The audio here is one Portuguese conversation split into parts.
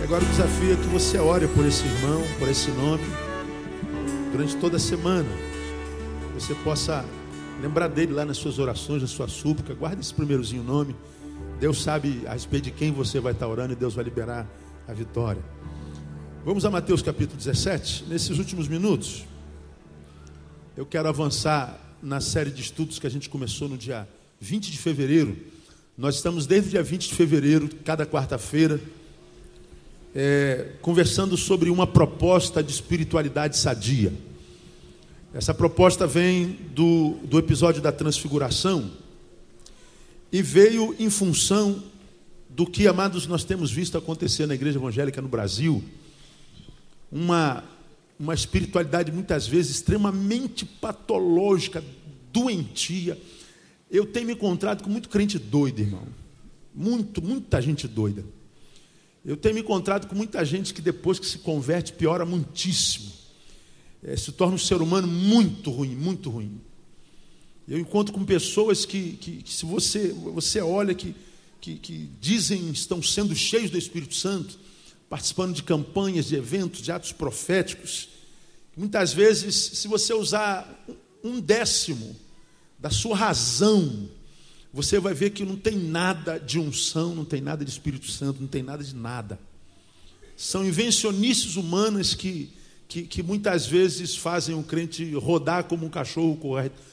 E agora o desafio é que você ore por esse irmão, por esse nome, durante toda a semana. Você possa lembrar dele lá nas suas orações, na sua súplica. Guarde esse primeirozinho nome. Deus sabe a respeito de quem você vai estar orando e Deus vai liberar a vitória. Vamos a Mateus capítulo 17. Nesses últimos minutos, eu quero avançar na série de estudos que a gente começou no dia 20 de fevereiro. Nós estamos desde o dia 20 de fevereiro, cada quarta-feira, é, conversando sobre uma proposta de espiritualidade sadia. Essa proposta vem do, do episódio da transfiguração e veio em função do que, amados, nós temos visto acontecer na igreja evangélica no Brasil. Uma, uma espiritualidade muitas vezes extremamente patológica, doentia. Eu tenho me encontrado com muito crente doido, irmão. Muito, muita gente doida. Eu tenho me encontrado com muita gente que depois que se converte piora muitíssimo. É, se torna um ser humano muito ruim, muito ruim. Eu encontro com pessoas que, que, que se você, você olha que, que, que dizem estão sendo cheios do Espírito Santo, participando de campanhas, de eventos, de atos proféticos. Muitas vezes, se você usar um décimo da sua razão, você vai ver que não tem nada de unção, não tem nada de Espírito Santo, não tem nada de nada. São invencionices humanas que, que, que muitas vezes fazem o crente rodar como um cachorro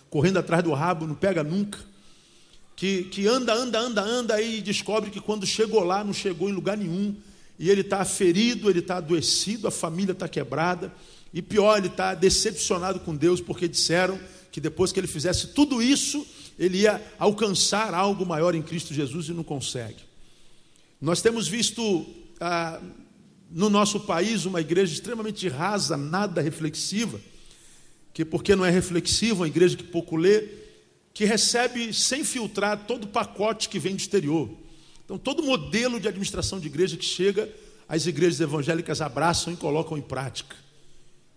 correndo atrás do rabo, não pega nunca. Que, que anda, anda, anda, anda e descobre que quando chegou lá não chegou em lugar nenhum. E ele está ferido, ele está adoecido, a família está quebrada. E pior, ele está decepcionado com Deus porque disseram que depois que ele fizesse tudo isso, ele ia alcançar algo maior em Cristo Jesus e não consegue. Nós temos visto ah, no nosso país uma igreja extremamente rasa, nada reflexiva, que porque não é reflexiva, uma igreja que pouco lê, que recebe sem filtrar todo o pacote que vem do exterior. Então, todo modelo de administração de igreja que chega, as igrejas evangélicas abraçam e colocam em prática.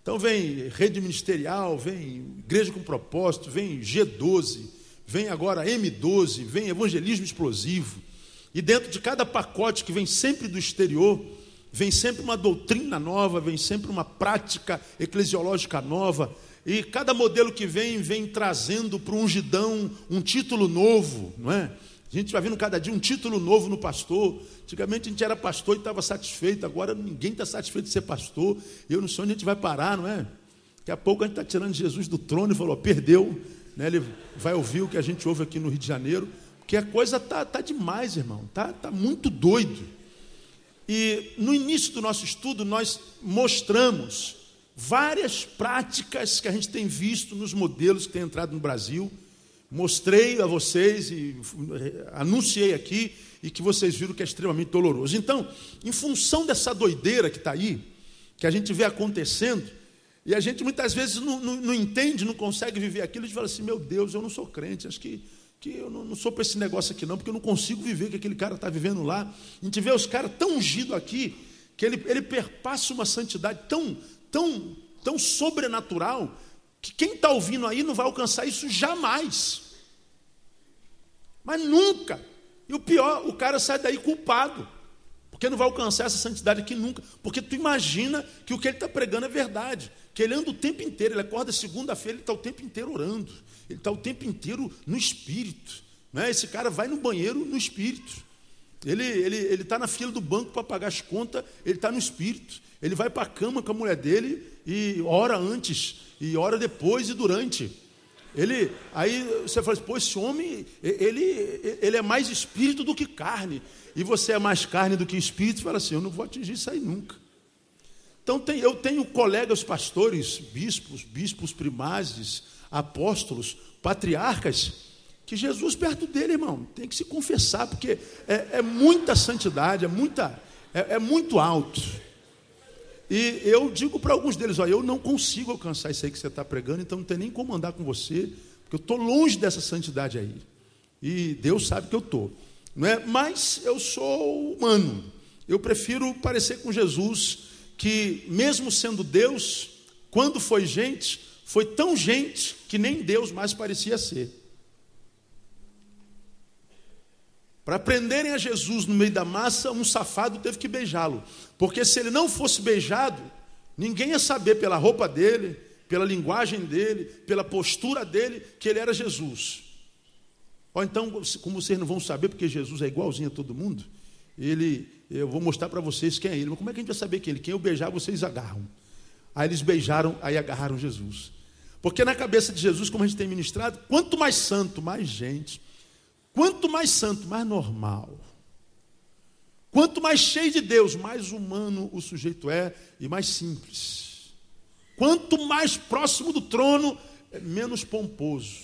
Então vem rede ministerial, vem igreja com propósito, vem G12, vem agora M12, vem evangelismo explosivo. E dentro de cada pacote que vem sempre do exterior, vem sempre uma doutrina nova, vem sempre uma prática eclesiológica nova. E cada modelo que vem, vem trazendo para o ungidão um título novo, não é? A gente vai vendo cada dia um título novo no pastor. Antigamente a gente era pastor e estava satisfeito, agora ninguém está satisfeito de ser pastor. Eu não sei onde a gente vai parar, não é? Daqui a pouco a gente está tirando Jesus do trono e falou, perdeu. Né? Ele vai ouvir o que a gente ouve aqui no Rio de Janeiro, porque a coisa está tá demais, irmão, está tá muito doido. E no início do nosso estudo, nós mostramos várias práticas que a gente tem visto nos modelos que têm entrado no Brasil mostrei a vocês e anunciei aqui e que vocês viram que é extremamente doloroso. Então, em função dessa doideira que está aí, que a gente vê acontecendo, e a gente muitas vezes não, não, não, entende, não consegue viver aquilo, a gente fala assim: meu Deus, eu não sou crente, acho que, que eu não, não sou para esse negócio aqui, não, porque eu não consigo viver o que aquele cara está vivendo lá. A gente vê os caras tão ungidos aqui, que ele, ele perpassa uma santidade tão, tão, tão sobrenatural, que quem está ouvindo aí não vai alcançar isso jamais. Mas nunca. E o pior, o cara sai daí culpado. Porque não vai alcançar essa santidade aqui nunca. Porque tu imagina que o que ele está pregando é verdade. Que ele anda o tempo inteiro, ele acorda segunda-feira, ele está o tempo inteiro orando. Ele está o tempo inteiro no espírito. Né? Esse cara vai no banheiro no espírito. Ele está ele, ele tá na fila do banco para pagar as contas, ele está no espírito. Ele vai para a cama com a mulher dele e ora antes e ora depois e durante. Ele, aí você fala assim, pô, esse homem, ele, ele é mais espírito do que carne. E você é mais carne do que espírito, fala assim, eu não vou atingir isso aí nunca. Então tem, eu tenho colegas pastores, bispos, bispos primazes, apóstolos, patriarcas, que Jesus perto dele, irmão, tem que se confessar, porque é, é muita santidade, é, muita, é, é muito alto. E eu digo para alguns deles: olha, eu não consigo alcançar isso aí que você está pregando, então não tem nem como andar com você, porque eu estou longe dessa santidade aí. E Deus sabe que eu estou. É? Mas eu sou humano. Eu prefiro parecer com Jesus, que mesmo sendo Deus, quando foi gente, foi tão gente que nem Deus mais parecia ser. Para prenderem a Jesus no meio da massa, um safado teve que beijá-lo. Porque se ele não fosse beijado, ninguém ia saber pela roupa dele, pela linguagem dele, pela postura dele, que ele era Jesus. Ou então, como vocês não vão saber, porque Jesus é igualzinho a todo mundo, ele, eu vou mostrar para vocês quem é ele. Mas como é que a gente vai saber quem é ele? Quem eu beijar, vocês agarram. Aí eles beijaram, aí agarraram Jesus. Porque na cabeça de Jesus, como a gente tem ministrado, quanto mais santo, mais gente. Quanto mais santo, mais normal. Quanto mais cheio de Deus, mais humano o sujeito é e mais simples. Quanto mais próximo do trono, é menos pomposo.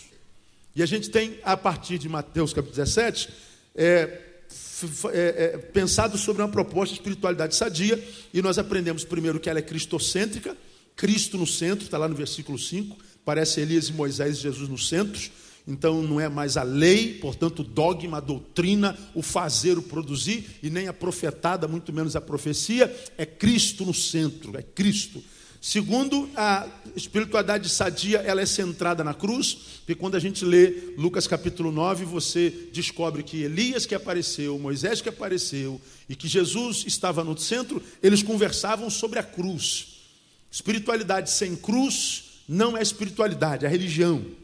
E a gente tem, a partir de Mateus capítulo 17, é, é, é, pensado sobre uma proposta de espiritualidade sadia, e nós aprendemos primeiro que ela é cristocêntrica, Cristo no centro, está lá no versículo 5, parece Elias e Moisés e Jesus no centro, então não é mais a lei, portanto, dogma, a doutrina, o fazer, o produzir, e nem a profetada, muito menos a profecia, é Cristo no centro, é Cristo. Segundo, a espiritualidade sadia, ela é centrada na cruz, porque quando a gente lê Lucas capítulo 9, você descobre que Elias que apareceu, Moisés que apareceu, e que Jesus estava no centro, eles conversavam sobre a cruz. Espiritualidade sem cruz não é espiritualidade, é religião.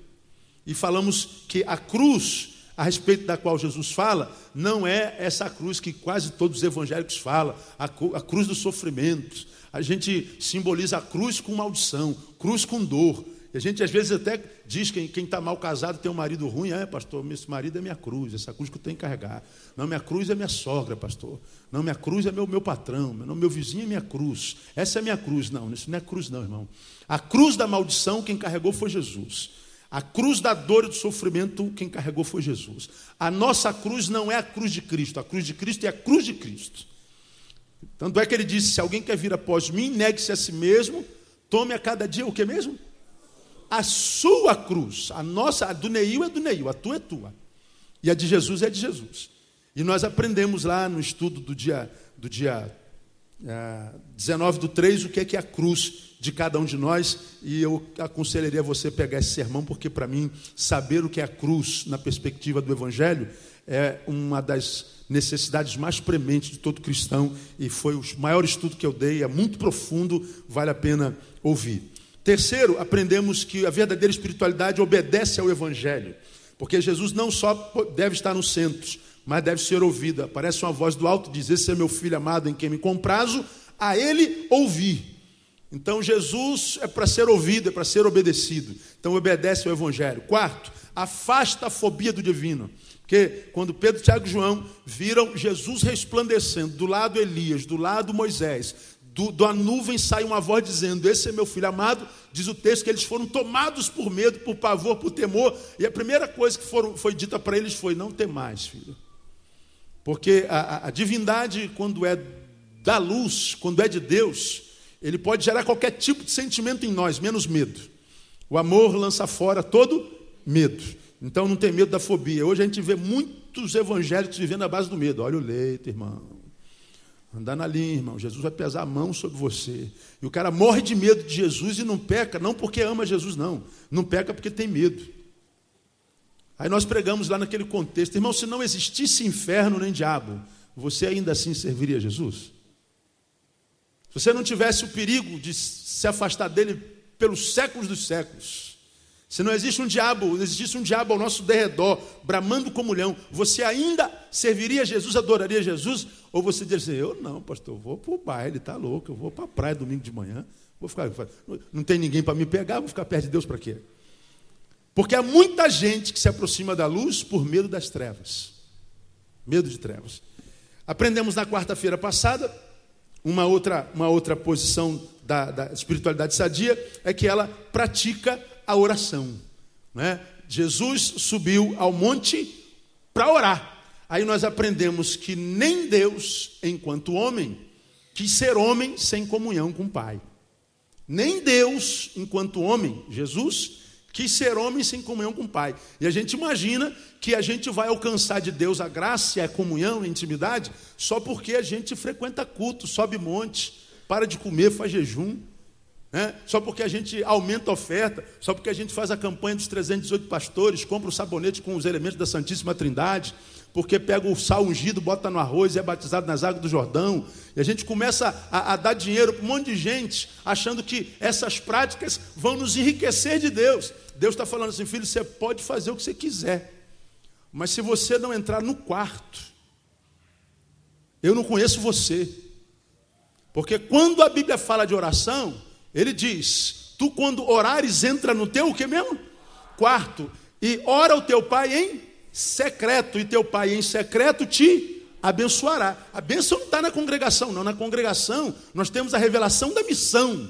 E falamos que a cruz a respeito da qual Jesus fala, não é essa cruz que quase todos os evangélicos falam, a, cruz do sofrimento, a gente simboliza a cruz com maldição, cruz com dor. E a gente às vezes até diz que quem está mal casado tem um marido ruim, é pastor, esse marido é minha cruz, essa cruz que eu tenho que carregar. Não, minha cruz é minha sogra, pastor. Não, minha cruz é meu, meu patrão, meu, meu vizinho é minha cruz. Essa é minha cruz. Não, isso não é cruz, não, irmão. A cruz da maldição, quem carregou foi Jesus. A cruz da dor e do sofrimento, quem carregou foi Jesus. A nossa cruz não é a cruz de Cristo, a cruz de Cristo é a cruz de Cristo. Tanto é que ele disse: se alguém quer vir após mim, negue-se a si mesmo, tome a cada dia o que mesmo? A sua cruz. A nossa, a do Neil é do Neil, a tua é tua. E a de Jesus é de Jesus. E nós aprendemos lá no estudo do dia, do dia 19 do 3 o que é, que é a cruz de cada um de nós. E eu aconselharia você pegar esse sermão, porque para mim, saber o que é a cruz na perspectiva do Evangelho é uma das necessidades mais prementes de todo cristão e foi o maior estudo que eu dei, é muito profundo, vale a pena ouvir. Terceiro, aprendemos que a verdadeira espiritualidade obedece ao Evangelho, porque Jesus não só deve estar no centro, mas deve ser ouvida. Aparece uma voz do alto dizer: Esse é meu filho amado em quem me comprazo, a ele ouvir. Então Jesus é para ser ouvido, é para ser obedecido. Então obedece ao Evangelho. Quarto, afasta a fobia do divino. Porque quando Pedro, Tiago e João viram Jesus resplandecendo, do lado Elias, do lado Moisés, do, da nuvem sai uma voz dizendo: Esse é meu filho amado. Diz o texto que eles foram tomados por medo, por pavor, por temor. E a primeira coisa que foram, foi dita para eles foi: Não temais, filho. Porque a, a, divindade, quando é da luz, quando é de Deus, ele pode gerar qualquer tipo de sentimento em nós, menos medo. O amor lança fora todo medo. Então não tem medo da fobia. Hoje a gente vê muitos evangélicos vivendo à base do medo. Olha o leito, irmão. Andar na linha, irmão. Jesus vai pesar a mão sobre você. E o cara morre de medo de Jesus e não peca, não porque ama Jesus, não. Não peca porque tem medo. Aí nós pregamos lá naquele contexto, irmão, se não existisse inferno nem diabo, você ainda assim serviria a Jesus? Se você não tivesse o perigo de se afastar dele pelos séculos dos séculos, se não existe um diabo, não existisse um diabo ao nosso derredor, bramando como leão, você ainda serviria Jesus, adoraria Jesus? Ou você diria assim, eu não, pastor, eu vou para o baile, está louco, eu vou para a praia domingo de manhã, vou ficar, não tem ninguém para me pegar, vou ficar perto de Deus para quê? Porque há muita gente que se aproxima da luz por medo das trevas. Medo de trevas. Aprendemos na quarta-feira passada, uma outra, uma outra posição da, da espiritualidade sadia, é que ela pratica a oração. Né? Jesus subiu ao monte para orar. Aí nós aprendemos que nem Deus, enquanto homem, quis ser homem sem comunhão com o Pai. Nem Deus, enquanto homem, Jesus, quis ser homem sem comunhão com o Pai. E a gente imagina que a gente vai alcançar de Deus a graça, a comunhão, a intimidade, só porque a gente frequenta culto, sobe monte, para de comer, faz jejum. Né? Só porque a gente aumenta a oferta, só porque a gente faz a campanha dos 318 pastores, compra o sabonete com os elementos da Santíssima Trindade, porque pega o sal ungido, bota no arroz e é batizado nas águas do Jordão. E a gente começa a, a dar dinheiro para um monte de gente, achando que essas práticas vão nos enriquecer de Deus. Deus está falando assim, filho, você pode fazer o que você quiser, mas se você não entrar no quarto, eu não conheço você. Porque quando a Bíblia fala de oração, ele diz: Tu, quando orares, entra no teu o que mesmo? Quarto. E ora o teu pai em secreto, e teu pai em secreto te abençoará. A bênção não está na congregação, não. Na congregação nós temos a revelação da missão.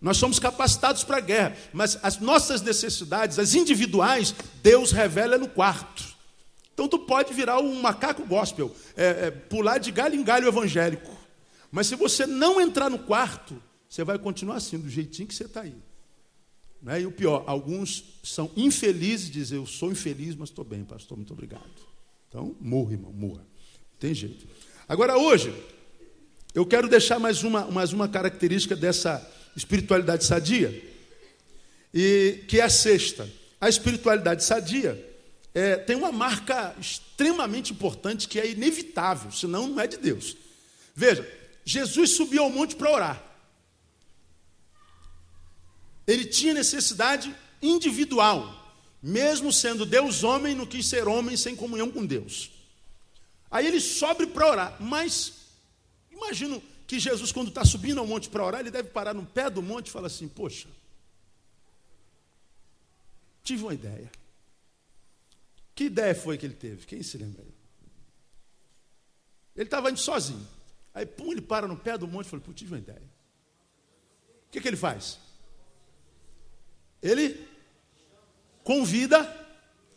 Nós somos capacitados para a guerra, mas as nossas necessidades, as individuais, Deus revela no quarto. Então tu pode virar um macaco gospel, é, é, pular de galho em galho evangélico. Mas se você não entrar no quarto, você vai continuar assim, do jeitinho que você está aí. Né? E o pior, alguns são infelizes, dizem, eu sou infeliz, mas estou bem, pastor, muito obrigado. Então, morra, irmão, morra. Tem jeito. Agora, hoje, eu quero deixar mais uma, mais uma característica dessa espiritualidade sadia, e que é a sexta. A espiritualidade sadia é, tem uma marca extremamente importante que é inevitável, senão não é de Deus. Veja, Jesus subiu ao monte para orar. Ele tinha necessidade individual, mesmo sendo Deus homem, não quis ser homem sem comunhão com Deus. Aí ele sobe para orar, mas imagino que Jesus, quando está subindo ao monte para orar, ele deve parar no pé do monte e falar assim: Poxa, tive uma ideia. Que ideia foi que ele teve? Quem se lembra? Ele estava indo sozinho. Aí, pum, ele para no pé do monte e fala: Pô, tive uma ideia. O que, que ele faz? Ele convida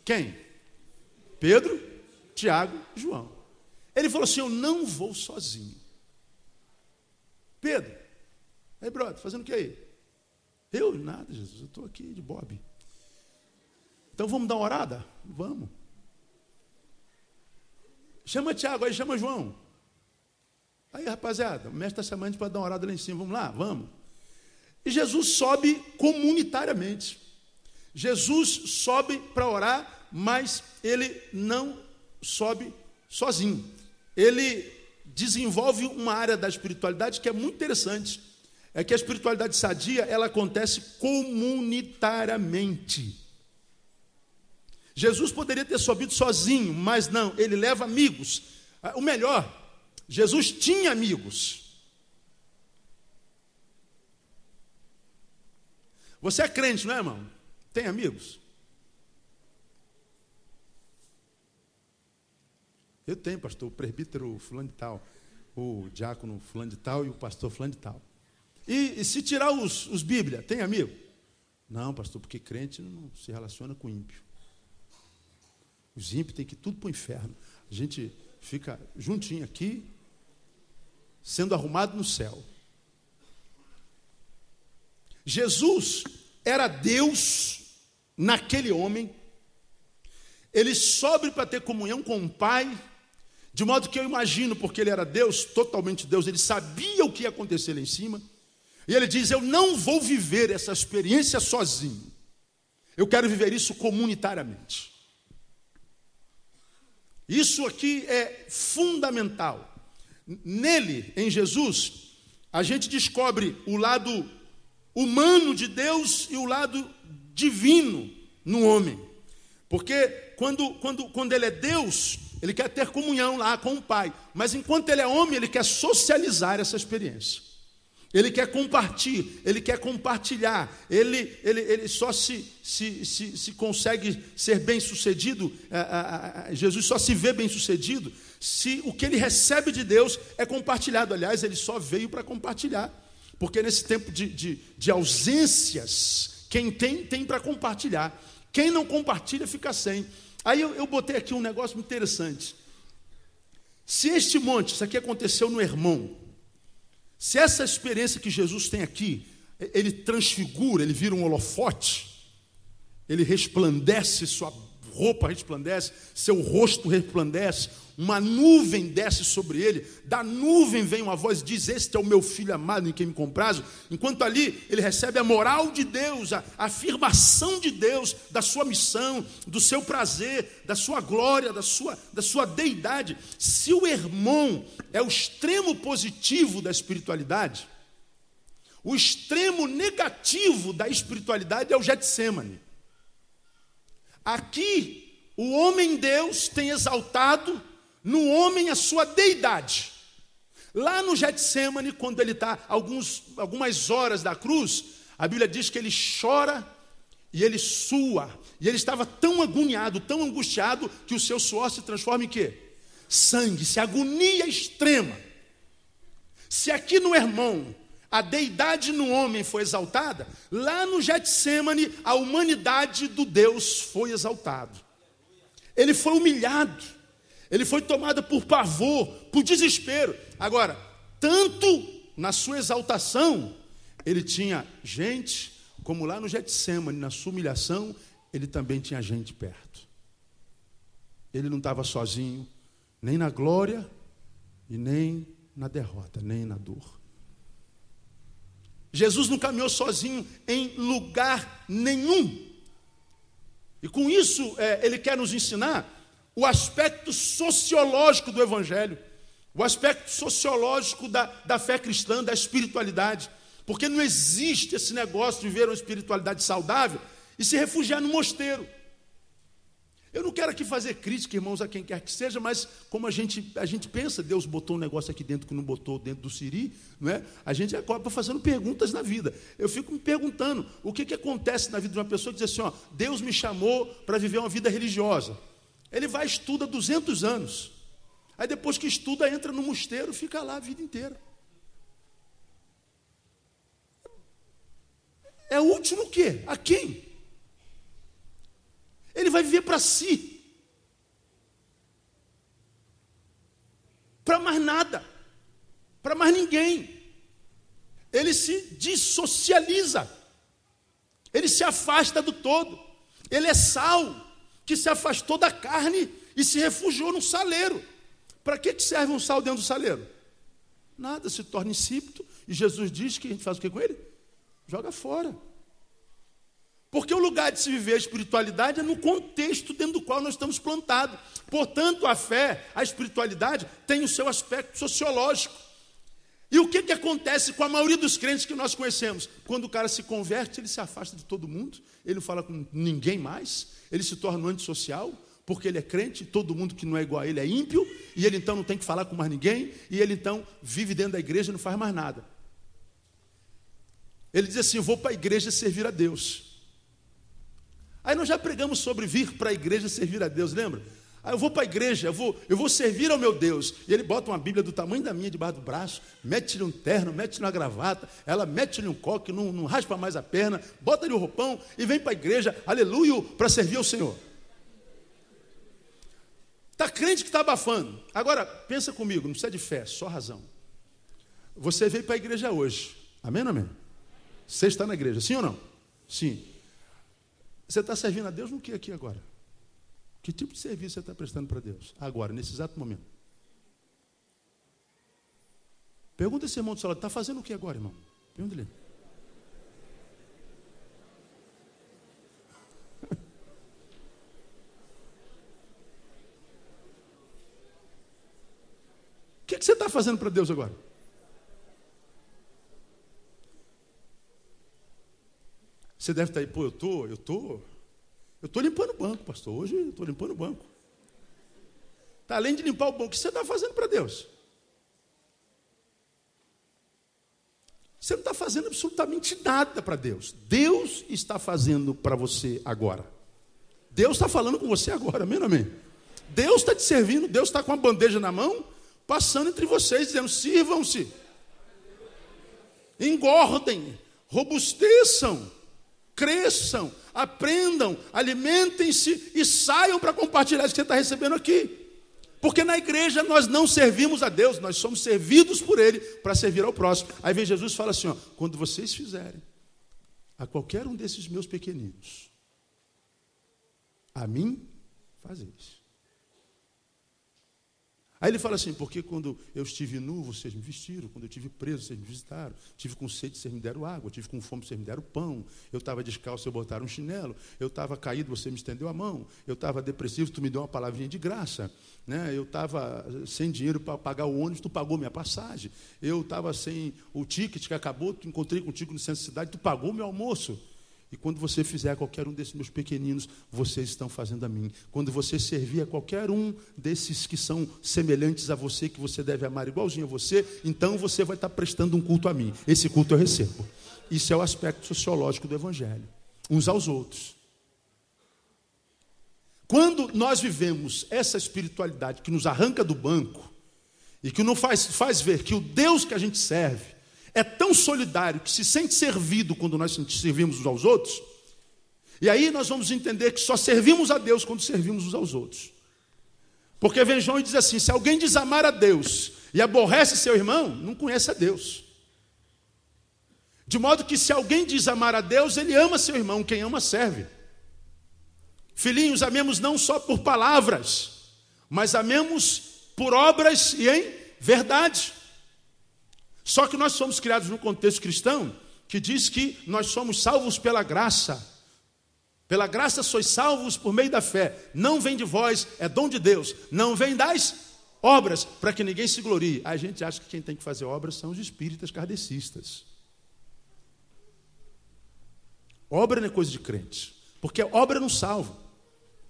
quem? Pedro, Tiago, João. Ele falou assim: Eu não vou sozinho. Pedro, aí, brother, fazendo o que aí? Eu? Nada, Jesus, eu estou aqui de Bob. Então vamos dar uma orada? Vamos. Chama Tiago, aí chama João. Aí, rapaziada, o mestre está chamando para dar uma orada lá em cima. Vamos lá? Vamos. E Jesus sobe comunitariamente. Jesus sobe para orar, mas ele não sobe sozinho. Ele desenvolve uma área da espiritualidade que é muito interessante. É que a espiritualidade sadia, ela acontece comunitariamente. Jesus poderia ter subido sozinho, mas não, ele leva amigos. Ah, o melhor, Jesus tinha amigos. Você é crente, não é, irmão? Tem amigos? Eu tenho, pastor, o presbítero fulano de tal, o diácono fulano de tal e o pastor fulano de tal. E, e se tirar os, os Bíblia, tem amigo? Não, pastor, porque crente não se relaciona com ímpio. Os ímpios têm que ir tudo para o inferno. A gente fica juntinho aqui, sendo arrumado no céu. Jesus era Deus naquele homem, ele sobe para ter comunhão com o Pai, de modo que eu imagino, porque ele era Deus, totalmente Deus, ele sabia o que ia acontecer lá em cima, e ele diz: Eu não vou viver essa experiência sozinho, eu quero viver isso comunitariamente. Isso aqui é fundamental. Nele, em Jesus, a gente descobre o lado humano de Deus e o lado divino no homem. Porque quando, quando, quando ele é Deus, ele quer ter comunhão lá com o Pai. Mas enquanto ele é homem, ele quer socializar essa experiência. Ele quer compartilhar, ele quer compartilhar. Ele, ele, ele só se, se, se, se consegue ser bem sucedido, Jesus só se vê bem sucedido, se o que ele recebe de Deus é compartilhado. Aliás, ele só veio para compartilhar. Porque nesse tempo de, de, de ausências, quem tem, tem para compartilhar. Quem não compartilha, fica sem. Aí eu, eu botei aqui um negócio interessante. Se este monte, isso aqui aconteceu no irmão, se essa experiência que Jesus tem aqui, ele transfigura, ele vira um holofote, ele resplandece sua roupa resplandece, seu rosto resplandece, uma nuvem desce sobre ele, da nuvem vem uma voz diz: Este é o meu filho amado em quem me comprazo. Enquanto ali ele recebe a moral de Deus, a, afirmação de Deus da sua missão, do seu prazer, da sua glória, da sua, da sua deidade. Se o irmão é o extremo positivo da espiritualidade, o extremo negativo da espiritualidade é o Getsemane. Aqui, o homem Deus tem exaltado no homem a sua deidade. Lá no Getsemane, quando ele está algumas horas da cruz, a Bíblia diz que ele chora e ele sua. E ele estava tão agoniado, tão angustiado, que o seu suor se transforma em quê? Sangue, se agonia extrema. Se aqui no irmão a deidade no homem foi exaltada, lá no Getsemane a humanidade do Deus foi exaltado. Ele foi humilhado. Ele foi tomado por pavor, por desespero. Agora, tanto na sua exaltação, ele tinha gente, como lá no Getsemane, na sua humilhação, ele também tinha gente perto. Ele não estava sozinho, nem na glória e nem na derrota, nem na dor. Jesus não caminhou sozinho em lugar nenhum. E com isso, é, ele quer nos ensinar o aspecto sociológico do Evangelho, o aspecto sociológico da, da fé cristã, da espiritualidade. Porque não existe esse negócio de ver uma espiritualidade saudável e se refugiar no mosteiro. Eu não quero aqui fazer crítica, irmãos, a quem quer que seja, mas como a gente, a gente pensa, Deus botou um negócio aqui dentro que não botou dentro do Siri, não é? a gente acaba fazendo perguntas na vida. Eu fico me perguntando o que, que acontece na vida de uma pessoa que diz assim: ó, Deus me chamou para viver uma vida religiosa. Ele vai estuda 200 anos. Aí depois que estuda, entra no mosteiro, fica lá a vida inteira. É o último o quê? A quem? Ele vai viver para si. Para mais nada. Para mais ninguém. Ele se dissocializa. Ele se afasta do todo. Ele é sal que se afastou da carne e se refugiou no saleiro. Para que serve um sal dentro do saleiro? Nada, se torna insípido. E Jesus diz que a gente faz o que com ele? Joga fora. Porque o lugar de se viver a espiritualidade é no contexto dentro do qual nós estamos plantados. Portanto, a fé, a espiritualidade, tem o seu aspecto sociológico. E o que, que acontece com a maioria dos crentes que nós conhecemos? Quando o cara se converte, ele se afasta de todo mundo, ele não fala com ninguém mais, ele se torna um antissocial, porque ele é crente, todo mundo que não é igual a ele é ímpio, e ele então não tem que falar com mais ninguém, e ele então vive dentro da igreja e não faz mais nada. Ele diz assim: vou para a igreja servir a Deus. Aí nós já pregamos sobre vir para a igreja servir a Deus, lembra? Aí eu vou para a igreja, eu vou, eu vou servir ao meu Deus. E ele bota uma Bíblia do tamanho da minha debaixo do braço, mete-lhe um terno, mete-lhe uma gravata, ela mete-lhe um coque, não, não raspa mais a perna, bota-lhe o um roupão e vem para a igreja, aleluia, para servir ao Senhor. Está crente que está abafando. Agora, pensa comigo, não precisa de fé, só razão. Você veio para a igreja hoje. Amém ou amém? Você está na igreja, sim ou não? Sim. Você está servindo a Deus no que aqui agora? Que tipo de serviço você está prestando para Deus? Agora, nesse exato momento. Pergunta esse irmão do celular, está fazendo o que agora, irmão? Pergunta ele. O que, que você está fazendo para Deus agora? Você deve estar aí, pô, eu tô, eu tô, eu estou limpando o banco, pastor. Hoje eu estou limpando o banco. Tá, além de limpar o banco, o que você está fazendo para Deus? Você não está fazendo absolutamente nada para Deus. Deus está fazendo para você agora. Deus está falando com você agora, amém, amém? Deus está te servindo, Deus está com a bandeja na mão, passando entre vocês, dizendo: sirvam-se, engordem, robusteçam, cresçam, aprendam, alimentem-se e saiam para compartilhar isso que você está recebendo aqui. Porque na igreja nós não servimos a Deus, nós somos servidos por Ele para servir ao próximo. Aí vem Jesus e fala assim: ó, quando vocês fizerem a qualquer um desses meus pequeninos, a mim fazer isso. Aí ele fala assim, porque quando eu estive nu, vocês me vestiram, quando eu estive preso, vocês me visitaram, tive com sede, vocês me deram água, tive com fome, vocês me deram pão, eu estava descalço, vocês botaram um chinelo, eu estava caído, você me estendeu a mão, eu estava depressivo, tu me deu uma palavrinha de graça, né? eu estava sem dinheiro para pagar o ônibus, tu pagou minha passagem, eu estava sem o ticket que acabou, tu encontrei contigo no centro da cidade, tu pagou meu almoço. E quando você fizer a qualquer um desses meus pequeninos, vocês estão fazendo a mim. Quando você servir a qualquer um desses que são semelhantes a você, que você deve amar igualzinho a você, então você vai estar prestando um culto a mim. Esse culto eu recebo. Isso é o aspecto sociológico do Evangelho. Uns aos outros. Quando nós vivemos essa espiritualidade que nos arranca do banco e que nos faz, faz ver que o Deus que a gente serve é tão solidário que se sente servido quando nós servimos uns aos outros. E aí nós vamos entender que só servimos a Deus quando servimos uns aos outros. Porque vem João e diz assim: se alguém desamar a Deus e aborrece seu irmão, não conhece a Deus. De modo que se alguém diz amar a Deus, ele ama seu irmão, quem ama serve. Filhinhos, amemos não só por palavras, mas amemos por obras e em verdade. Só que nós somos criados num contexto cristão que diz que nós somos salvos pela graça. Pela graça sois salvos por meio da fé. Não vem de vós, é dom de Deus. Não vem das obras, para que ninguém se glorie. A gente acha que quem tem que fazer obras são os espíritas kardecistas. Obra não é coisa de crente, porque obra não salva.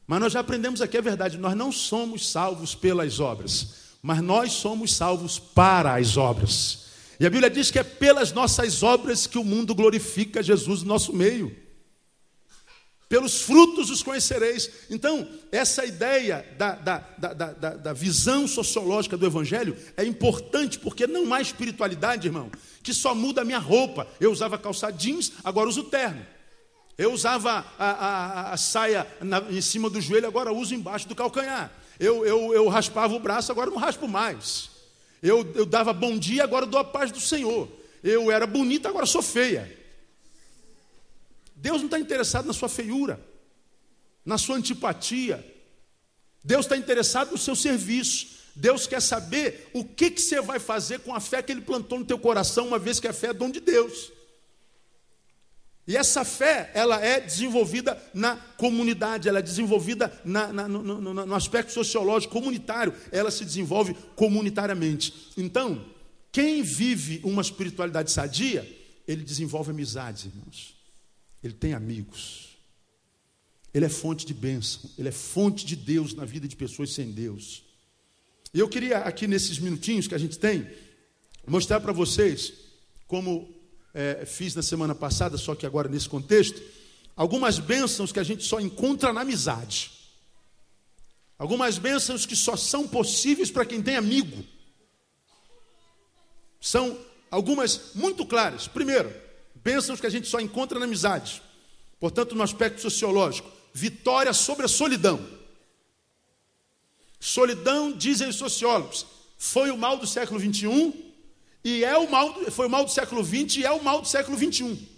Mas nós já aprendemos aqui a verdade: nós não somos salvos pelas obras, mas nós somos salvos para as obras. E a Bíblia diz que é pelas nossas obras que o mundo glorifica Jesus no nosso meio. Pelos frutos os conhecereis. Então, essa ideia da, da, da, da, visão sociológica do Evangelho é importante, porque não há espiritualidade, irmão, que só muda a minha roupa. Eu usava calça jeans, agora uso terno. Eu usava a, a, a saia na, em cima do joelho, agora uso embaixo do calcanhar. Eu, eu, eu raspava o braço, agora não raspo mais. Eu, eu dava bom dia, agora dou a paz do Senhor. Eu era bonita, agora sou feia. Deus não está interessado na sua feiura, na sua antipatia. Deus está interessado no seu serviço. Deus quer saber o que, que você vai fazer com a fé que Ele plantou no teu coração, uma vez que a fé é dom de Deus. E essa fé, ela é desenvolvida na comunidade, ela é desenvolvida na, na, no, no, no, aspecto sociológico, comunitário, ela se desenvolve comunitariamente. Então, quem vive uma espiritualidade sadia, ele desenvolve amizades, irmãos. Ele tem amigos. Ele é fonte de bênção, ele é fonte de Deus na vida de pessoas sem Deus. E eu queria, aqui nesses minutinhos que a gente tem, mostrar para vocês como é, fiz na semana passada, só que agora nesse contexto, algumas bênçãos que a gente só encontra na amizade. Algumas bênçãos que só são possíveis para quem tem amigo. São algumas muito claras. Primeiro, bênçãos que a gente só encontra na amizade. Portanto, no aspecto sociológico, vitória sobre a solidão. Solidão, dizem os sociólogos, foi o mal do século 21 e é o mal, foi o mal do século XX e é o mal do século XXI.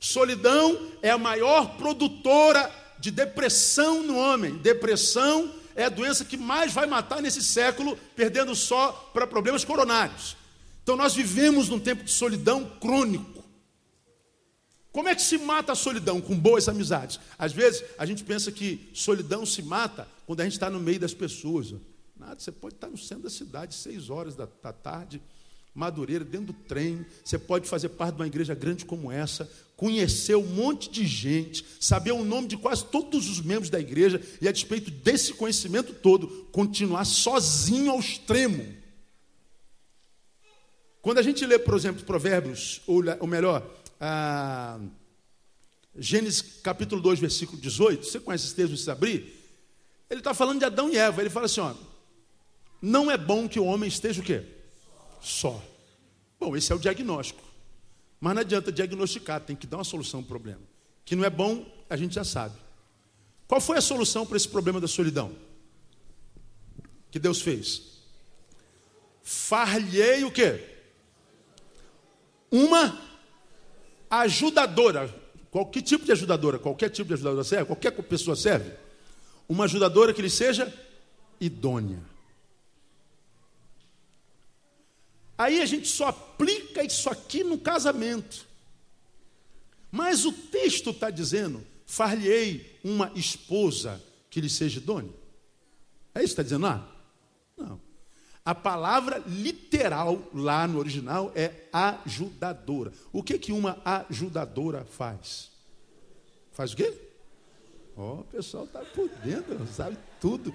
Solidão é a maior produtora de depressão no homem. Depressão é a doença que mais vai matar nesse século, perdendo só para problemas coronários. Então nós vivemos num tempo de solidão crônico. Como é que se mata a solidão? Com boas amizades. Às vezes a gente pensa que solidão se mata quando a gente está no meio das pessoas. Nada, você pode estar no centro da cidade, seis horas da, da tarde, Madureira, dentro do trem, você pode fazer parte de uma igreja grande como essa, conhecer um monte de gente, saber o nome de quase todos os membros da igreja, e a despeito desse conhecimento todo, continuar sozinho ao extremo. Quando a gente lê, por exemplo, Provérbios, ou, ou melhor, Gênesis capítulo 2, versículo 18, você conhece esse texto, abrir? Ele está falando de Adão e Eva, ele fala assim: ó, não é bom que o homem esteja o quê? Só. Bom, esse é o diagnóstico. Mas não adianta diagnosticar, tem que dar uma solução ao problema. Que não é bom, a gente já sabe. Qual foi a solução para esse problema da solidão? Que Deus fez? Farlhei o quê? Uma ajudadora. Qual que tipo de ajudadora? Qualquer tipo de ajudadora serve? Qualquer pessoa serve? uma ajudadora que lhe seja idônea. Aí a gente só aplica isso aqui no casamento. Mas o texto está dizendo: far-lhe-ei uma esposa que lhe seja idônea. É isso que está dizendo lá? Não. A palavra literal lá no original é ajudadora. O que, que uma ajudadora faz? Faz o quê? Ó, oh, o pessoal está por dentro, sabe tudo.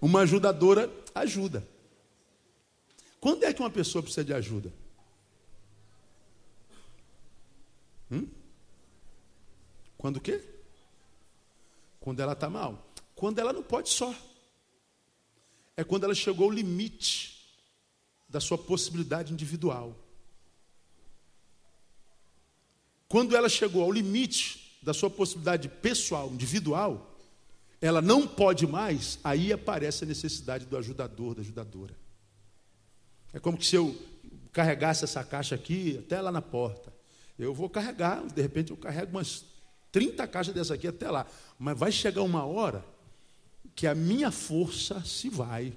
Uma ajudadora ajuda. Quando é que uma pessoa precisa de ajuda? Hum? Quando o quê? Quando ela está mal. Quando ela não pode só. É quando ela chegou ao limite da sua possibilidade individual. Quando ela chegou ao limite da sua possibilidade pessoal, individual, ela não pode mais, aí aparece a necessidade do ajudador, da ajudadora. É como se eu carregasse essa caixa aqui até lá na porta. Eu vou carregar, de repente eu carrego umas 30 caixas dessa aqui até lá. Mas vai chegar uma hora que a minha força se vai.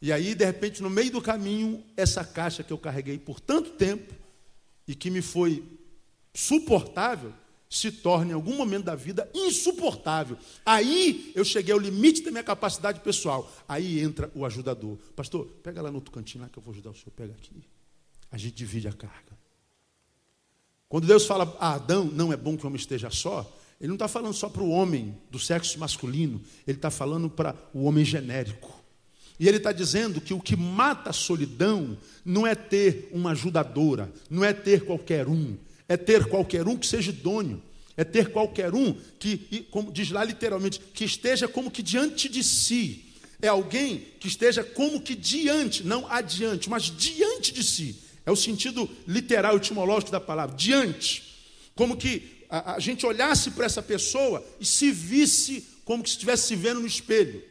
E aí, de repente, no meio do caminho, essa caixa que eu carreguei por tanto tempo e que me foi suportável, se torna em algum momento da vida insuportável. Aí eu cheguei ao limite da minha capacidade pessoal. Aí entra o ajudador. Pastor, pega lá no outro cantinho lá que eu vou ajudar o senhor. Pega aqui. A gente divide a carga. Quando Deus fala a Adão, não é bom que o homem esteja só, ele não está falando só para o homem do sexo masculino, ele está falando para o homem genérico. E ele está dizendo que o que mata a solidão não é ter uma ajudadora, não é ter qualquer um, é ter qualquer um que seja idôneo, é ter qualquer um que, como diz lá literalmente, que esteja como que diante de si. É alguém que esteja como que diante, não adiante, mas diante de si. É o sentido literal, etimológico da palavra, diante. Como que a, a gente olhasse para essa pessoa e se visse como que estivesse se vendo no espelho.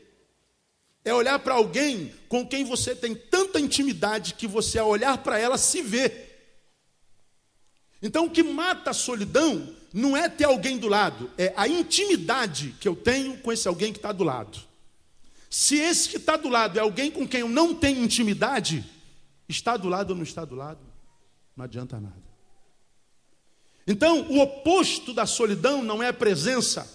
É olhar para alguém com quem você tem tanta intimidade que você, ao olhar para ela, se vê. Então, o que mata a solidão não é ter alguém do lado, é a intimidade que eu tenho com esse alguém que está do lado. Se esse que está do lado é alguém com quem eu não tenho intimidade, Está do lado ou não está do lado? Não adianta nada. Então, o oposto da solidão não é a presença.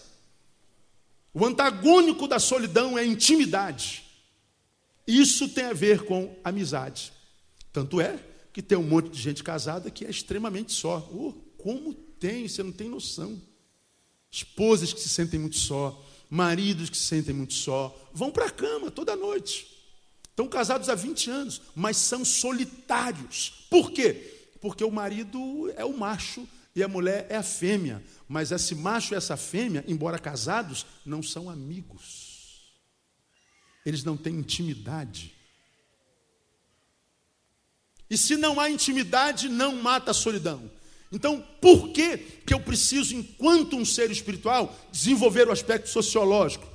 O antagônico da solidão é a intimidade. Isso tem a ver com amizade. Tanto é que tem um monte de gente casada que é extremamente só. Oh, como tem, você não tem noção. Esposas que se sentem muito só, maridos que se sentem muito só, vão para a cama toda noite. Estão casados há 20 anos, mas são solitários. Por quê? Porque o marido é o macho e a mulher é a fêmea. Mas esse macho e essa fêmea, embora casados, não são amigos. Eles não têm intimidade. E se não há intimidade, não mata a solidão. Então, por que, que eu preciso, enquanto um ser espiritual, desenvolver o aspecto sociológico?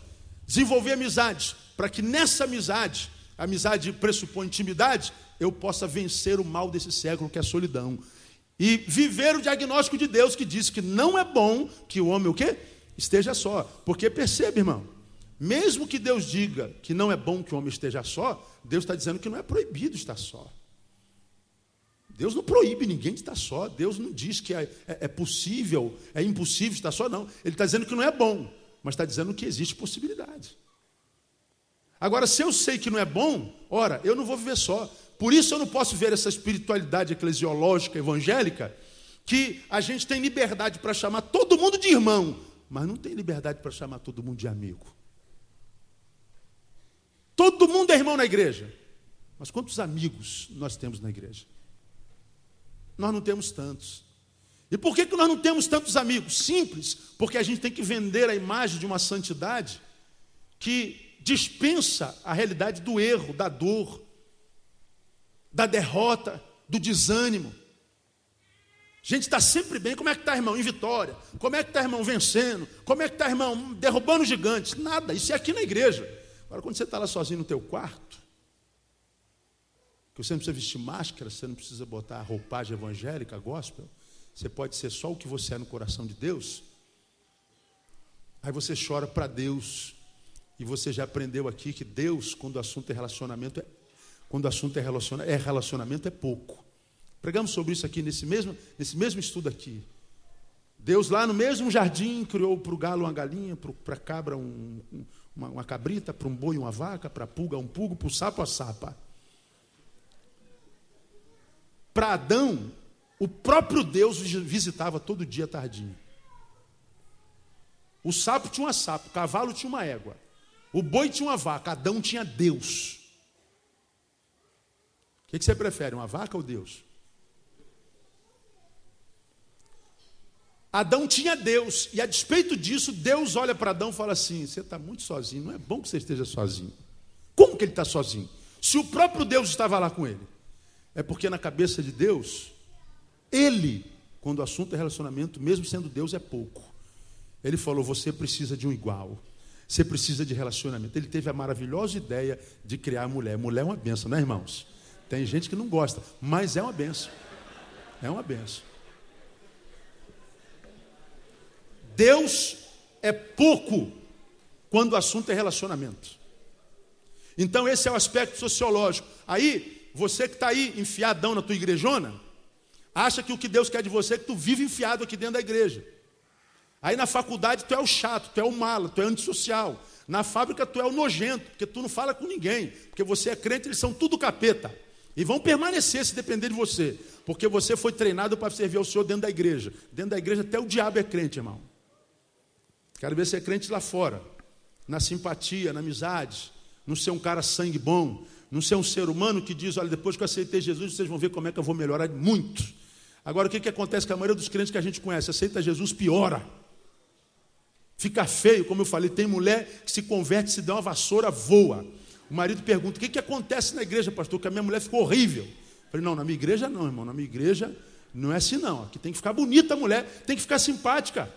Desenvolver amizades, para que nessa amizade a amizade pressupõe intimidade, eu possa vencer o mal desse século, que é a solidão. E viver o diagnóstico de Deus que diz que não é bom que o homem o quê? Esteja só. Porque percebe, irmão, mesmo que Deus diga que não é bom que o homem esteja só, Deus está dizendo que não é proibido estar só. Deus não proíbe ninguém de estar só. Deus não diz que é, é, é possível, é impossível estar só, não. Ele está dizendo que não é bom, mas está dizendo que existe possibilidade. Agora, se eu sei que não é bom, ora, eu não vou viver só. Por isso eu não posso ver essa espiritualidade eclesiológica, evangélica, que a gente tem liberdade para chamar todo mundo de irmão, mas não tem liberdade para chamar todo mundo de amigo. Todo mundo é irmão na igreja. Mas quantos amigos nós temos na igreja? Nós não temos tantos. E por que, que nós não temos tantos amigos? Simples, porque a gente tem que vender a imagem de uma santidade que dispensa a realidade do erro, da dor, da derrota, do desânimo. A gente está sempre bem. Como é que está, irmão? Em vitória. Como é que está, irmão? Vencendo. Como é que está, irmão? Derrubando gigantes. Nada. Isso é aqui na igreja. Agora, quando você está lá sozinho no teu quarto, que você não precisa vestir máscara, você não precisa botar roupagem evangélica, gospel, você pode ser só o que você é no coração de Deus. Aí você chora para Deus E você já aprendeu aqui que Deus, quando o assunto é relacionamento, é, quando o assunto é, relaciona, é relacionamento, é pouco. Pregamos sobre isso aqui nesse mesmo, nesse mesmo estudo aqui. Deus lá no mesmo jardim criou para o galo uma galinha, para a cabra um, uma, uma, cabrita, para um boi uma vaca, para a pulga um pulgo, para o sapo a sapa. Para Adão, o próprio Deus visitava todo dia tardinho. O sapo tinha uma sapo, o cavalo tinha uma égua. O boi tinha uma vaca, Adão tinha Deus. O que, você prefere, uma vaca ou Deus? Adão tinha Deus, e a despeito disso, Deus olha para Adão e fala assim: Você está muito sozinho, não é bom que você esteja sozinho. Como que ele está sozinho? Se o próprio Deus estava lá com ele. É porque na cabeça de Deus, ele, quando o assunto é relacionamento, mesmo sendo Deus, é pouco. Ele falou: Você precisa de um igual. Você precisa de relacionamento. Ele teve a maravilhosa ideia de criar a mulher. Mulher é uma benção, né, irmãos? Tem gente que não gosta, mas é uma benção. É uma benção. Deus é pouco quando o assunto é relacionamento. Então, esse é o aspecto sociológico. Aí, você que está aí enfiadão na tua igrejona, acha que o que Deus quer de você é que tu vive enfiado aqui dentro da igreja. Aí na faculdade tu é o chato, tu é o mala, tu é antissocial. Na fábrica tu é o nojento, porque tu não fala com ninguém, porque você é crente, eles são tudo capeta. E vão permanecer se depender de você, porque você foi treinado para servir ao Senhor dentro da igreja. Dentro da igreja até o diabo é crente, irmão. Quero ver ser crente lá fora, na simpatia, na amizade, não ser um cara sangue bom, não ser um ser humano que diz, olha, depois que eu aceitei Jesus, vocês vão ver como é que eu vou melhorar muito. Agora, o que, que acontece com a maioria dos crentes que a gente conhece? Aceita Jesus, piora. Fica feio, como eu falei, tem mulher que se converte, se dá uma vassoura, voa. O marido pergunta: o que, que acontece na igreja, pastor? Que a minha mulher ficou horrível. Eu falei: não, na minha igreja não, irmão. Na minha igreja não é assim, não. Aqui tem que ficar bonita a mulher, tem que ficar simpática.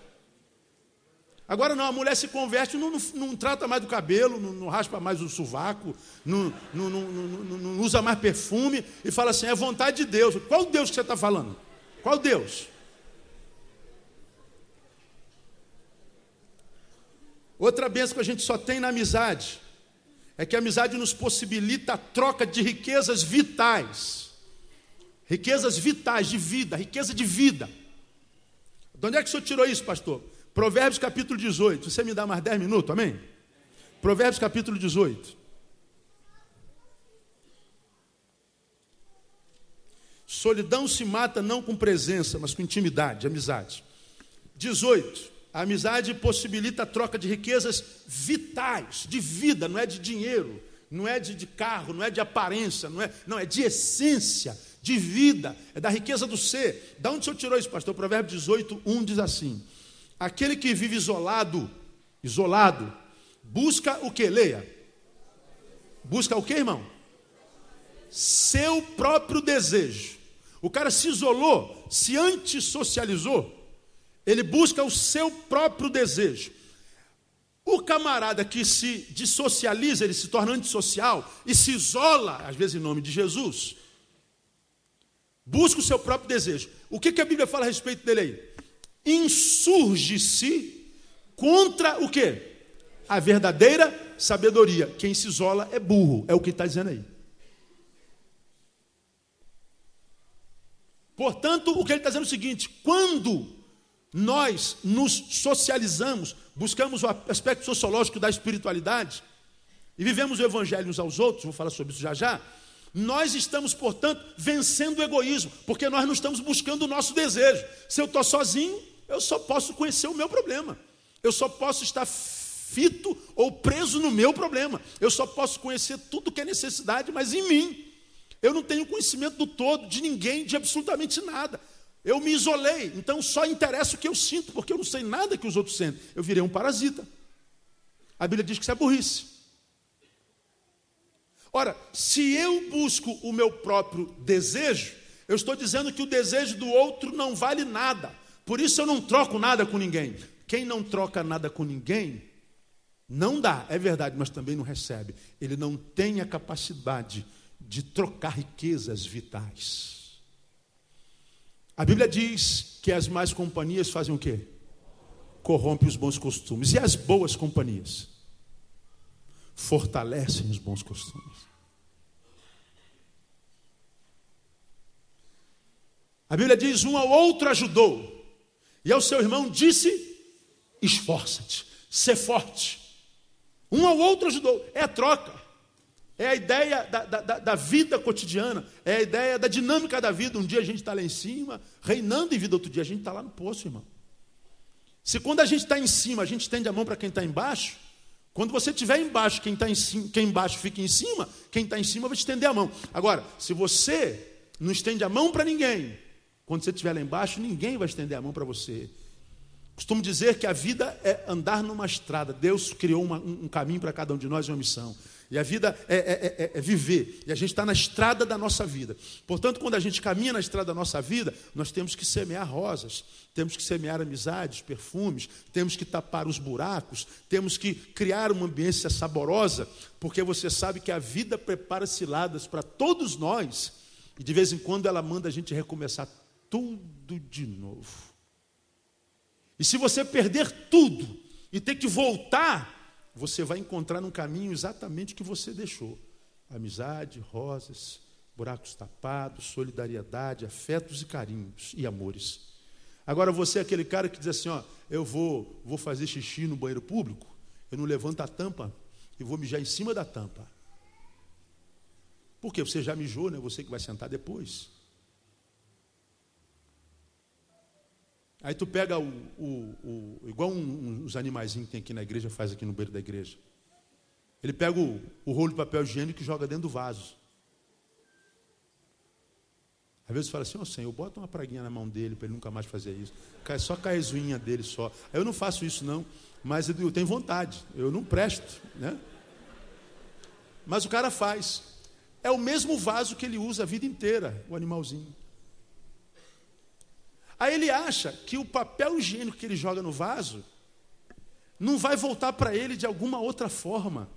Agora não, a mulher se converte, não, não, não trata mais do cabelo, não, não raspa mais o sovaco, não, não, usa mais perfume e fala assim: é vontade de Deus. Qual Deus que você está falando? Qual Deus? Outra benção que a gente só tem na amizade é que a amizade nos possibilita a troca de riquezas vitais. Riquezas vitais de vida, riqueza de vida. De onde é que o senhor tirou isso, pastor? Provérbios capítulo 18. Você me dá mais 10 minutos, amém? Provérbios capítulo 18. Solidão se mata não com presença, mas com intimidade, amizade. 18. A amizade possibilita a troca de riquezas vitais, de vida, não é de dinheiro, não é de, de carro, não é de aparência, não é, não, é de essência, de vida, é da riqueza do ser. Da onde o senhor tirou isso, pastor? O provérbio 18, 1 diz assim: Aquele que vive isolado, isolado, busca o que? Leia. Busca o que, irmão? Seu próprio desejo. O cara se isolou, se antissocializou ele busca o seu próprio desejo. O camarada que se dissocializa, ele se torna antissocial e se isola, às vezes em nome de Jesus, busca o seu próprio desejo. O que, que a Bíblia fala a respeito dele aí? Insurge-se contra o que? A verdadeira sabedoria. Quem se isola é burro, é o que está dizendo aí. Portanto, o que ele está dizendo é o seguinte: quando nós nos socializamos, buscamos o aspecto sociológico da espiritualidade e vivemos o evangelho uns aos outros, vou falar sobre isso já já. Nós estamos, portanto, vencendo o egoísmo, porque nós não estamos buscando o nosso desejo. Se eu estou sozinho, eu só posso conhecer o meu problema. Eu só posso estar fito ou preso no meu problema. Eu só posso conhecer tudo que é necessidade, mas em mim. Eu não tenho conhecimento do todo, de ninguém, de absolutamente nada. Eu me isolei, então só interessa o que eu sinto, porque eu não sei nada que os outros sentem. Eu virei um parasita. A Bíblia diz que isso é burrice. Ora, se eu busco o meu próprio desejo, eu estou dizendo que o desejo do outro não vale nada. Por isso eu não troco nada com ninguém. Quem não troca nada com ninguém, não dá, é verdade, mas também não recebe. Ele não tem a capacidade de trocar riquezas vitais. A Bíblia diz que as más companhias fazem o quê? Corrompe os bons costumes. E as boas companhias? fortalecem os bons costumes. A Bíblia diz: um ao outro ajudou, e ao seu irmão disse: esforça-te, ser forte. Um ao outro ajudou, é a troca. É a ideia da, da, da, vida cotidiana, é a ideia da dinâmica da vida. Um dia a gente está lá em cima, reinando em vida, outro dia a gente está lá no poço, irmão. Se quando a gente está em cima, a gente estende a mão para quem está embaixo, quando você estiver embaixo, quem está em cima, quem embaixo fica em cima, quem está em cima vai estender a mão. Agora, se você não estende a mão para ninguém, quando você estiver lá embaixo, ninguém vai estender a mão para você. Costumo dizer que a vida é andar numa estrada. Deus criou uma, um caminho para cada um de nós e uma missão. E a vida é, é, é, é viver. E a gente está na estrada da nossa vida. Portanto, quando a gente caminha na estrada da nossa vida, nós temos que semear rosas, temos que semear amizades, perfumes, temos que tapar os buracos, temos que criar uma ambiência saborosa, porque você sabe que a vida prepara ciladas para todos nós. E de vez em quando ela manda a gente recomeçar tudo de novo. E se você perder tudo e ter que voltar, você vai encontrar no caminho exatamente o que você deixou: amizade, rosas, buracos tapados, solidariedade, afetos e carinhos e amores. Agora você é aquele cara que diz assim: ó, eu vou, vou fazer xixi no banheiro público, eu não levanto a tampa e vou mijar em cima da tampa. Por quê? Você já mijou, né? Você que vai sentar depois. Aí tu pega o, o, o igual um, um, os animaizinhos que tem aqui na igreja, faz aqui no beiro da igreja. Ele pega o, o rolo de papel higiênico e joga dentro do vaso. Às vezes fala assim, ó oh, Senhor, bota uma praguinha na mão dele para ele nunca mais fazer isso. Só cai a zoinha dele só. Eu não faço isso não, mas eu tenho vontade. Eu não presto, né? Mas o cara faz. É o mesmo vaso que ele usa a vida inteira, o animalzinho. Aí ele acha que o papel higiênico que ele joga no vaso não vai voltar para ele de alguma outra forma.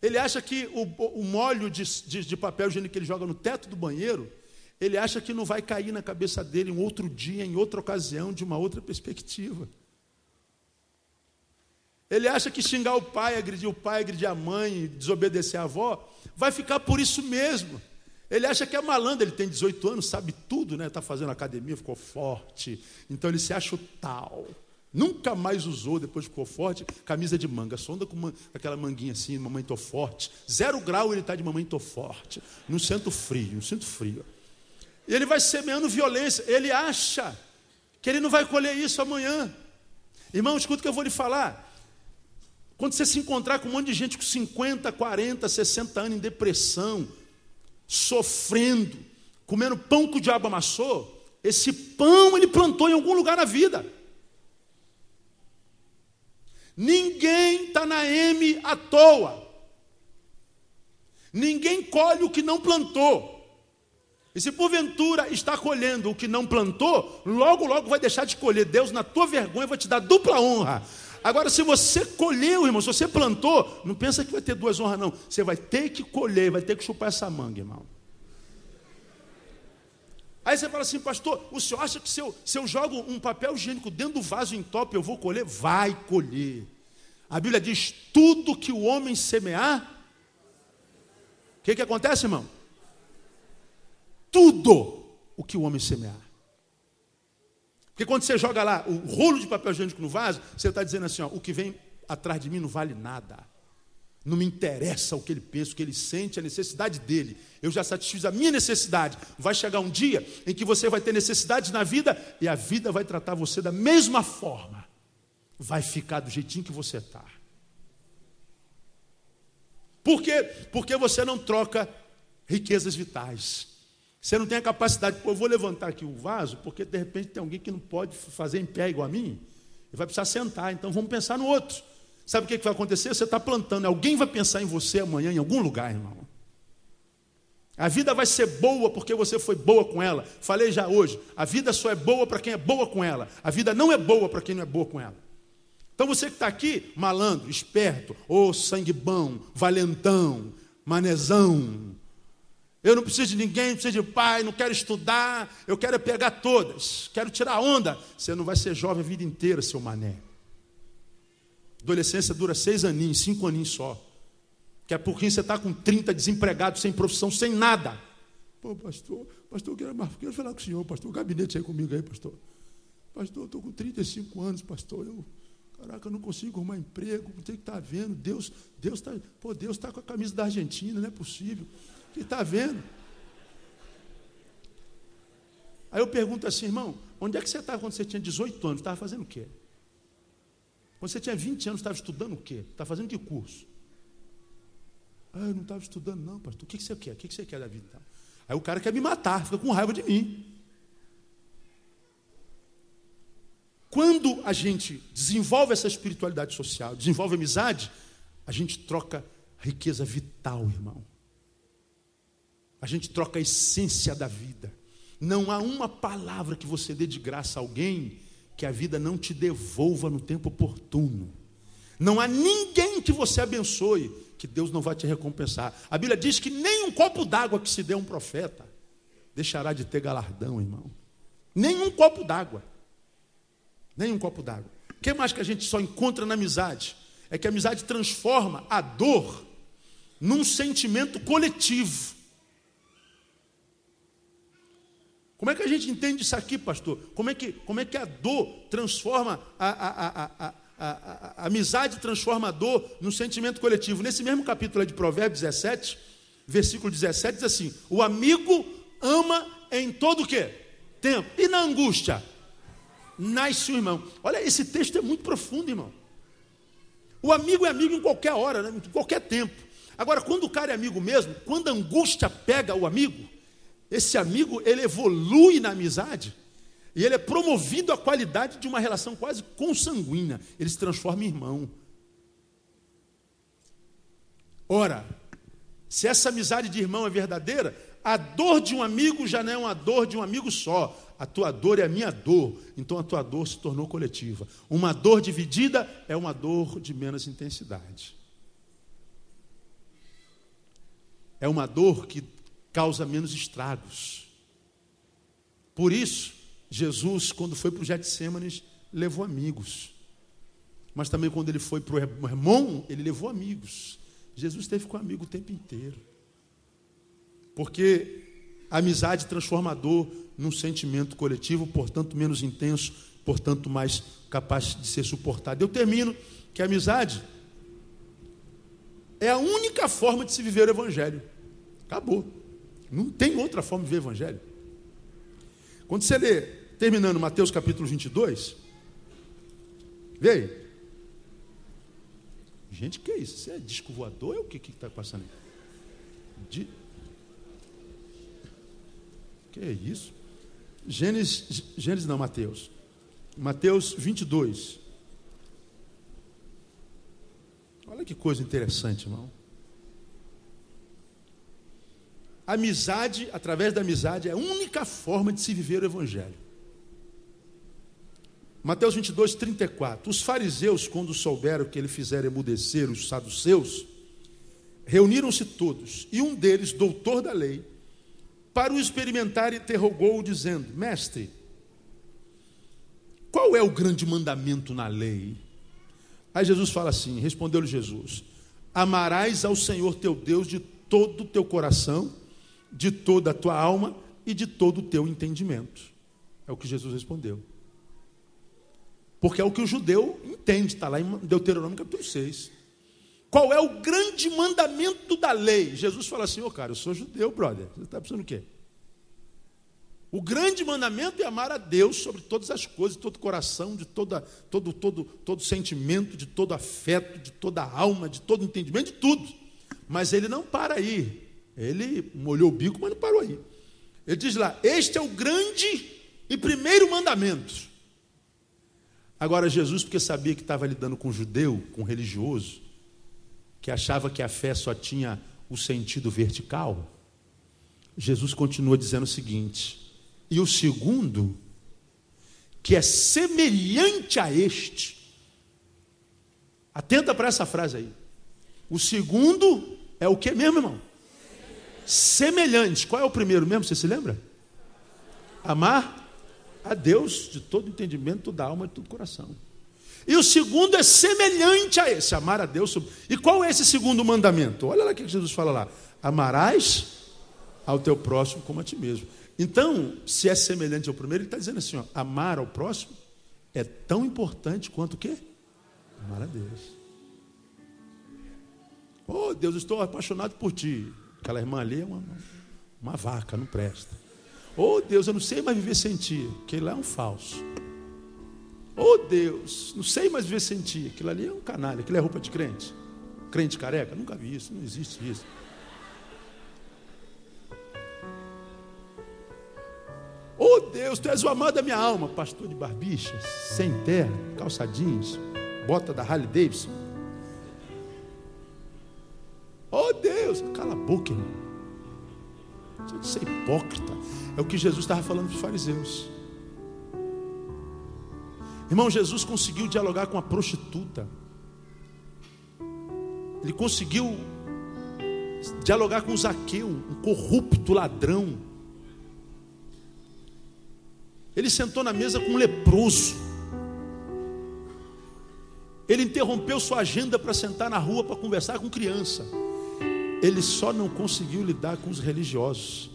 Ele acha que o, o molho de, de, de, papel higiênico que ele joga no teto do banheiro, ele acha que não vai cair na cabeça dele em outro dia, em outra ocasião, de uma outra perspectiva. Ele acha que xingar o pai, agredir o pai, agredir a mãe, desobedecer a avó, vai ficar por isso mesmo. Ele acha que é malandro, ele tem 18 anos, sabe tudo, né? Está fazendo academia, ficou forte. Então ele se acha o tal. Nunca mais usou, depois ficou forte, camisa de manga. Sonda com uma, aquela manguinha assim, mamãe tô forte. Zero grau ele está de mamãe tô forte. Não sinto frio, não sinto frio. E ele vai semeando violência. Ele acha que ele não vai colher isso amanhã. Irmão, escuta o que eu vou lhe falar. Quando você se encontrar com um monte de gente com 50, 40, 60 anos em depressão, sofrendo, comendo pão que o diabo amassou, esse pão ele plantou em algum lugar na vida. Ninguém está na M à toa. Ninguém colhe o que não plantou. E se porventura está colhendo o que não plantou, logo, logo vai deixar de colher. Deus, na tua vergonha, vai te dar dupla honra. Agora, se você colheu, irmão, se você plantou, não pensa que vai ter duas honras, não. Você vai ter que colher, vai ter que chupar essa manga, irmão. Aí você fala assim, pastor, o senhor acha que se eu, se eu jogo um papel higiênico dentro do vaso em top, eu vou colher? Vai colher. A Bíblia diz: tudo que o homem semear, o que, que acontece, irmão? Tudo o que o homem semear. Porque quando você joga lá o rolo de papel higiênico no vaso, você está dizendo assim: ó, o que vem atrás de mim não vale nada. Não me interessa o que ele pensa, o que ele sente, a necessidade dele. Eu já satisfiz a minha necessidade. Vai chegar um dia em que você vai ter necessidades na vida e a vida vai tratar você da mesma forma. Vai ficar do jeitinho que você está. Por quê? Porque você não troca riquezas vitais. Você não tem a capacidade, pô, eu vou levantar aqui o vaso, porque de repente tem alguém que não pode fazer em pé igual a mim, e vai precisar sentar, então vamos pensar no outro. Sabe o que, vai acontecer? Você está plantando, alguém vai pensar em você amanhã em algum lugar, irmão. A vida vai ser boa porque você foi boa com ela. Falei já hoje, a vida só é boa para quem é boa com ela. A vida não é boa para quem não é boa com ela. Então você que está aqui, malandro, esperto, ô oh, sangue bom, valentão, manezão, eu não preciso de ninguém, não preciso de pai, não quero estudar, eu quero é pegar todas, quero tirar onda. Você não vai ser jovem a vida inteira, seu mané. Adolescência dura seis aninhos, cinco aninhos só. Que é porque você está com 30 desempregados, sem profissão, sem nada. Pô, pastor, pastor, eu quero, quero falar com o senhor, pastor, o gabinete aí comigo aí, pastor. Pastor, eu estou com 35 anos, pastor. Eu, caraca, eu não consigo arrumar emprego, tem que estar tá vendo. Deus, Deus está. Pô, Deus está com a camisa da Argentina, não é possível. Que está vendo? Aí eu pergunto assim, irmão, onde é que você estava quando você tinha 18 anos? Estava fazendo o quê? Quando você tinha 20 anos, estava estudando o quê? Estava fazendo que curso? Ah, eu não estava estudando, não, pastor. O que, você quer? O que, você quer da vida? Aí o cara quer me matar, fica com raiva de mim. Quando a gente desenvolve essa espiritualidade social, desenvolve amizade, a gente troca riqueza vital, irmão. A gente troca a essência da vida. Não há uma palavra que você dê de graça a alguém que a vida não te devolva no tempo oportuno. Não há ninguém que você abençoe que Deus não vai te recompensar. A Bíblia diz que nem um copo d'água que se dê a um profeta deixará de ter galardão, irmão. Nem um copo d'água. Nem um copo d'água. O que mais que a gente só encontra na amizade? É que a amizade transforma a dor num sentimento coletivo. Como é que a gente entende isso aqui, pastor? Como é que, como é que a dor transforma a, a, a, a, amizade transforma a dor no sentimento coletivo? Nesse mesmo capítulo de Provérbios 17, versículo 17, diz assim: O amigo ama em todo o quê? Tempo. E na angústia? Nasce o irmão. Olha, esse texto é muito profundo, irmão. O amigo é amigo em qualquer hora, né? em qualquer tempo. Agora, quando o cara é amigo mesmo, quando a angústia pega o amigo, esse amigo, ele evolui na amizade e ele é promovido à qualidade de uma relação quase consanguínea. Ele se transforma em irmão. Ora, se essa amizade de irmão é verdadeira, a dor de um amigo já não é uma dor de um amigo só. A tua dor é a minha dor. Então a tua dor se tornou coletiva. Uma dor dividida é uma dor de menos intensidade. É uma dor que causa menos estragos. Por isso, Jesus, quando foi para o Getsêmanes, levou amigos. Mas também quando ele foi para o Hermon, ele levou amigos. Jesus esteve com amigo o tempo inteiro. Porque a amizade transformador num sentimento coletivo, portanto menos intenso, portanto mais capaz de ser suportado. Eu termino que a amizade é a única forma de se viver o evangelho. Acabou. Não tem outra forma de ver Evangelho. Quando você lê, terminando Mateus capítulo 22, vê aí. Gente, que é isso? Você é disco voador? É o que está passando aí? De... Que é isso? Gênesis, Gênesis não, Mateus. Mateus 22. Olha que coisa interessante, irmão. Amizade, através da amizade, é a única forma de se viver o Evangelho. Mateus 22, 34. Os fariseus, quando souberam que ele fizera emudecer os saduceus, reuniram-se todos, e um deles, doutor da lei, para o experimentar, interrogou-o, dizendo: Mestre, qual é o grande mandamento na lei? Aí Jesus fala assim: respondeu-lhe Jesus: Amarás ao Senhor teu Deus de todo o teu coração, de toda a tua alma e de todo o teu entendimento. É o que Jesus respondeu. Porque é o que o judeu entende, está lá em Deuteronômio capítulo 6. Qual é o grande mandamento da lei? Jesus fala assim: Ô oh, cara, eu sou judeu, brother. Você está pensando o quê? O grande mandamento é amar a Deus sobre todas as coisas, de todo coração, de toda, todo, todo, todo sentimento, de todo afeto, de toda alma, de todo entendimento, de tudo. Mas ele não para aí. Ele molhou o bico, mas não parou aí. Ele diz lá: Este é o grande e primeiro mandamento. Agora, Jesus, porque sabia que estava lidando com judeu, com religioso, que achava que a fé só tinha o sentido vertical, Jesus continua dizendo o seguinte: e o segundo, que é semelhante a este, atenta para essa frase aí. O segundo é o que mesmo, irmão? Semelhantes. Qual é o primeiro mesmo? Você se lembra? Amar a Deus de todo entendimento, toda alma e todo coração. E o segundo é semelhante a esse, amar a Deus. E qual é esse segundo mandamento? Olha lá o que Jesus fala lá. Amarás ao teu próximo como a ti mesmo. Então, se é semelhante ao primeiro, ele está dizendo assim: ó, amar ao próximo é tão importante quanto o quê? Amar a Deus. Oh, Deus, estou apaixonado por ti. Aquela irmã ali é uma, uma vaca, não presta. Oh, Deus, eu não sei mais viver sem ti. Aquele lá é um falso. Oh, Deus, não sei mais viver sem ti. Aquilo ali é um canalha. Aquilo é roupa de crente. Crente careca? Nunca vi isso, não existe isso. Oh Deus, tu és o amado da minha alma, pastor de barbicha, sem terra, calça jeans, bota da Harley Davidson. Oh Deus, cala a boca, irmão. Você é hipócrita. É o que Jesus estava falando para os fariseus. Irmão, Jesus conseguiu dialogar com a prostituta. Ele conseguiu dialogar com Zaqueu, um corrupto ladrão. Ele sentou na mesa com um leproso. Ele interrompeu sua agenda para sentar na rua para conversar com criança. Ele só não conseguiu lidar com os religiosos.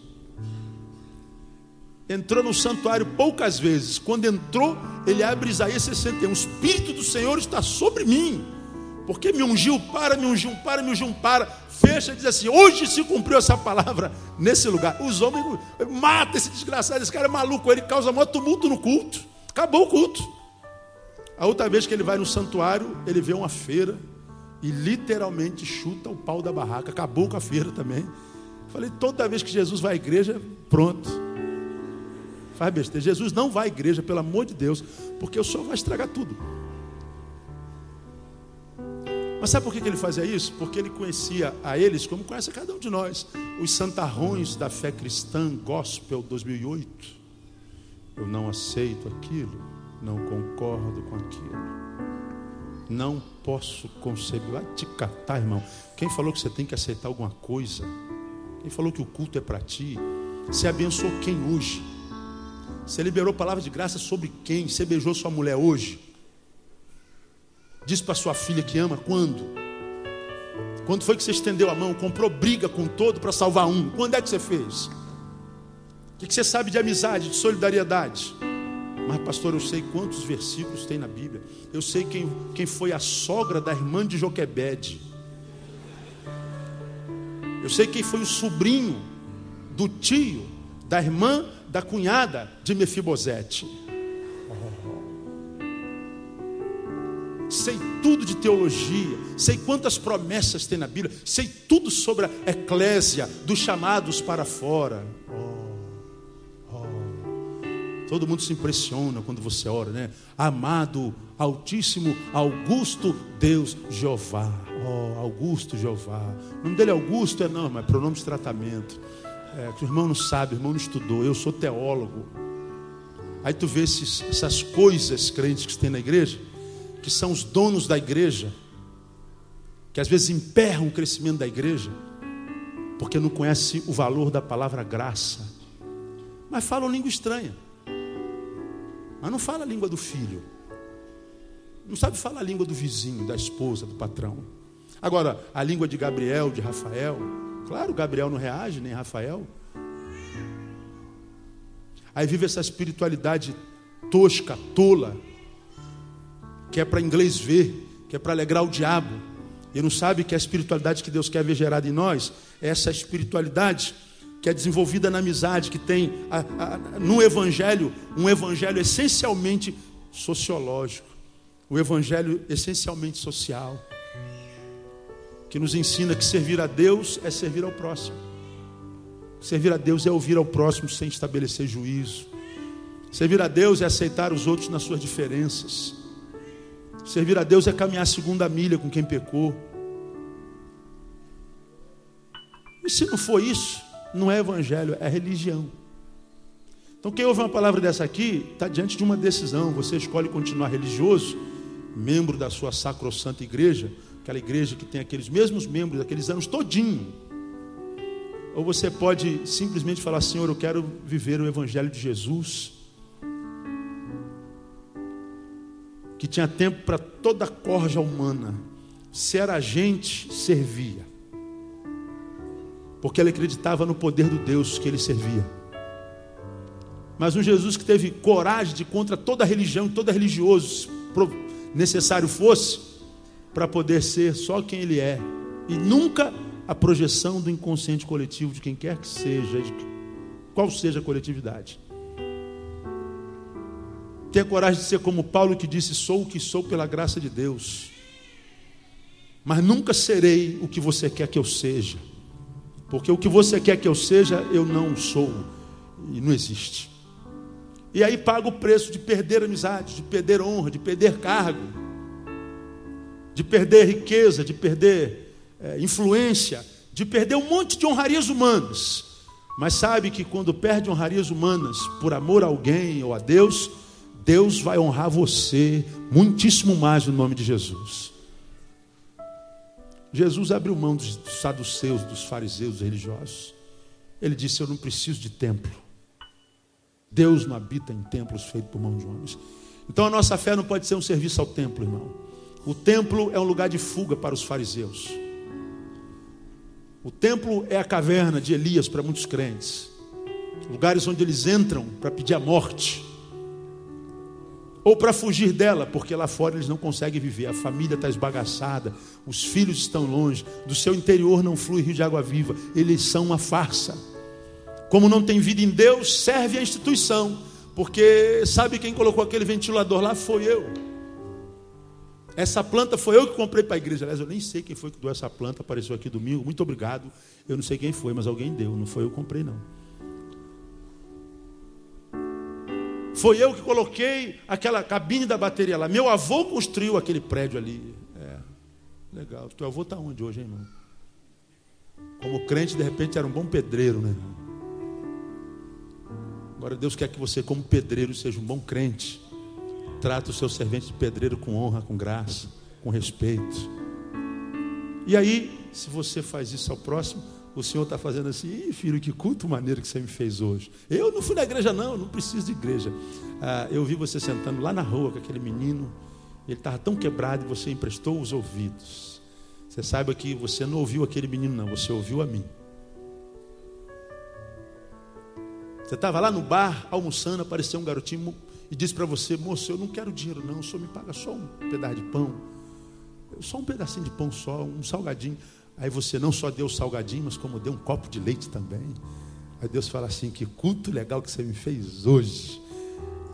Entrou no santuário poucas vezes. Quando entrou, ele abre Isaías 61. O Espírito do Senhor está sobre mim. Porque me ungiu para, me ungiu para, me ungiu para. Fecha e diz assim: hoje se cumpriu essa palavra nesse lugar. Os homens matam esse desgraçado, esse cara é maluco, ele causa maior tumulto no culto. Acabou o culto. A outra vez que ele vai no santuário, ele vê uma feira e literalmente chuta o pau da barraca. Acabou com a feira também. Falei, toda vez que Jesus vai à igreja, pronto. Faz besteira. Jesus não vai à igreja, pelo amor de Deus, porque o Senhor vai estragar tudo. Mas sabe por que ele fazia isso? Porque ele conhecia a eles como conhece a cada um de nós. Os santarrões da fé cristã, gospel 2008. Eu não aceito aquilo, não concordo com aquilo. Não posso conceber. Vai te catar, irmão. Quem falou que você tem que aceitar alguma coisa? Quem falou que o culto é para ti? Você abençoou quem hoje? Você liberou palavra de graça sobre quem? Você beijou sua mulher hoje? Diz para sua filha que ama quando? Quando foi que você estendeu a mão, comprou briga com todo para salvar um? Quando é que você fez? O que você sabe de amizade, de solidariedade? Mas, pastor, eu sei quantos versículos tem na Bíblia. Eu sei quem, quem foi a sogra da irmã de Joquebede. Eu sei quem foi o sobrinho do tio, da irmã, da cunhada de Mefibosete. Sei tudo de teologia, sei quantas promessas tem na Bíblia, sei tudo sobre a eclésia, dos chamados para fora. Todo mundo se impressiona quando você ora, né? Amado, Altíssimo, Augusto, Deus, Jeová. Oh, Augusto, Jeová. O nome dele é Augusto, é não, mas é pronome de tratamento. É, o irmão não sabe, o irmão não estudou. Eu sou teólogo. Aí tu vê esses, essas coisas crentes que tem na igreja, que são os donos da igreja, que às vezes emperram o crescimento da igreja, porque não conhece o valor da palavra graça, mas falam língua estranha. Mas não fala a língua do filho. Não sabe falar a língua do vizinho, da esposa, do patrão. Agora, a língua de Gabriel, de Rafael. Claro, Gabriel não reage, nem Rafael. Aí vive essa espiritualidade tosca, tola, que é para inglês ver, que é para alegrar o diabo. E não sabe que a espiritualidade que Deus quer ver gerada em nós é essa espiritualidade que é desenvolvida na amizade, que tem a, a, no Evangelho um Evangelho essencialmente sociológico, o Evangelho essencialmente social, que nos ensina que servir a Deus é servir ao próximo. Servir a Deus é ouvir ao próximo sem estabelecer juízo. Servir a Deus é aceitar os outros nas suas diferenças. Servir a Deus é caminhar a segunda milha com quem pecou. E se não for isso, não é evangelho, é religião. Então, quem ouve uma palavra dessa aqui, está diante de uma decisão. Você escolhe continuar religioso, membro da sua sacrossanta igreja, aquela igreja que tem aqueles mesmos membros, aqueles anos todinho. Ou você pode simplesmente falar, Senhor, eu quero viver o evangelho de Jesus. que tinha tempo para toda a corja humana. Se era gente, servia. Porque ele acreditava no poder do Deus que ele servia. Mas um Jesus que teve coragem de contra toda religião, toda religioso, necessário fosse, para poder ser só quem ele é. E nunca a projeção do inconsciente coletivo de quem quer que seja, de qual seja a coletividade. Tenha coragem de ser como Paulo que disse: Sou o que sou pela graça de Deus. Mas nunca serei o que você quer que eu seja. Porque o que você quer que eu seja, eu não sou. E não existe. E aí paga o preço de perder amizade, de perder honra, de perder cargo, de perder riqueza, de perder é, influência, de perder um monte de honrarias humanas. Mas sabe que quando perde honrarias humanas por amor a alguém ou a Deus, Deus vai honrar você muitíssimo mais no nome de Jesus. Jesus abriu mão dos saduceus, dos fariseus, religiosos. Ele disse: Eu não preciso de templo. Deus não habita em templos feitos por mãos de homens. Então a nossa fé não pode ser um serviço ao templo, irmão. O templo é um lugar de fuga para os fariseus. O templo é a caverna de Elias para muitos crentes. Lugares onde eles entram para pedir a morte ou para fugir dela, porque lá fora eles não conseguem viver, a família está esbagaçada, os filhos estão longe, do seu interior não flui rio de água viva, eles são uma farsa. Como não tem vida em Deus, serve a instituição, porque sabe quem colocou aquele ventilador lá? Foi eu. Essa planta foi eu que comprei para a igreja. Aliás, eu nem sei quem foi que deu essa planta, apareceu aqui domingo. Muito obrigado. Eu não sei quem foi, mas alguém deu. Não foi eu que comprei, não. Foi eu que coloquei aquela cabine da bateria lá. Meu avô construiu aquele prédio ali. É, legal. Teu avô está onde hoje, hein, irmão? Como crente, de repente era um bom pedreiro, né? Agora Deus quer que você, como pedreiro, seja um bom crente. Trata o seu servente de pedreiro com honra, com graça, com respeito. E aí, se você faz isso ao próximo, o Senhor está fazendo assim, filho, que culto maneiro que você me fez hoje. Eu não fui na igreja, não, não preciso de igreja. Ah, eu vi você sentando lá na rua com aquele menino, ele estava tão quebrado e você emprestou os ouvidos. Você saiba que você não ouviu aquele menino, não, você ouviu a mim. Você estava lá no bar, almoçando, apareceu um garotinho e disse para você, moço, eu não quero dinheiro, não, o senhor me paga só um pedaço de pão. Só um pedacinho de pão só, um salgadinho. Aí você não só deu o salgadinho, mas como deu um copo de leite também. Aí Deus fala assim: que culto legal que você me fez hoje.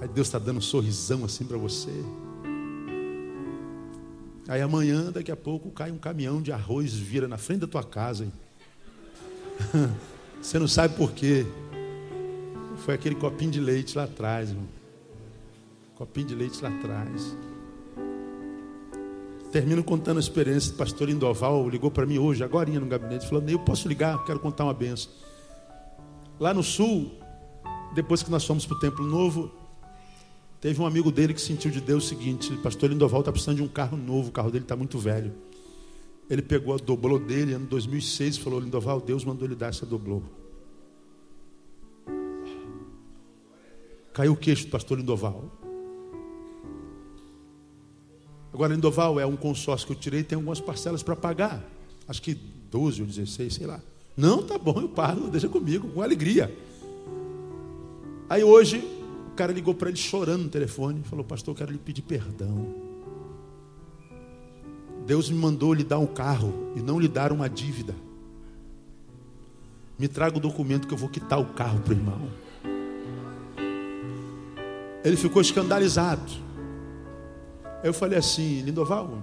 Aí Deus está dando um sorrisão assim para você. Aí amanhã, daqui a pouco, cai um caminhão de arroz, vira na frente da tua casa. Você não sabe por quê. Foi aquele copinho de leite lá atrás, irmão. Copinho de leite lá atrás. Termino contando a experiência do pastor Lindoval, ligou para mim hoje, agora no gabinete, falando, eu posso ligar, quero contar uma benção. Lá no sul, depois que nós fomos para o Templo Novo, teve um amigo dele que sentiu de Deus o seguinte, pastor Lindoval está precisando de um carro novo, o carro dele está muito velho. Ele pegou a doblô dele, ano 2006, e falou, Lindoval, Deus mandou ele dar essa doblô. Caiu o queixo do pastor Lindoval. Agora, Lindoval é um consórcio que eu tirei, tem algumas parcelas para pagar. Acho que 12 ou 16, sei lá. Não, tá bom, eu pago, deixa comigo, com alegria. Aí hoje, o cara ligou para ele chorando no telefone, falou: Pastor, eu quero lhe pedir perdão. Deus me mandou lhe dar um carro e não lhe dar uma dívida. Me traga o documento que eu vou quitar o carro para o irmão. Ele ficou escandalizado. Aí eu falei assim, Lindoval,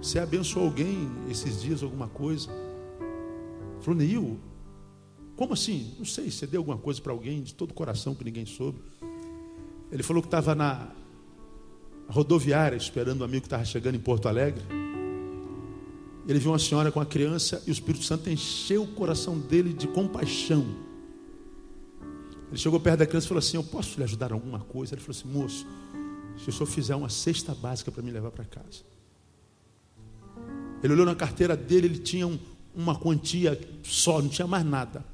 você abençoou alguém esses dias, alguma coisa? Ele falou, Neil, como assim? Não sei, você deu alguma coisa para alguém de todo o coração que ninguém soube. Ele falou que estava na rodoviária esperando um amigo que estava chegando em Porto Alegre. Ele viu uma senhora com a criança e o Espírito Santo encheu o coração dele de compaixão. Ele chegou perto da criança e falou assim: Eu posso lhe ajudar em alguma coisa? Ele falou assim: Moço, se o senhor fizer uma cesta básica para me levar para casa. Ele olhou na carteira dele, ele tinha um, uma quantia só, não tinha mais nada.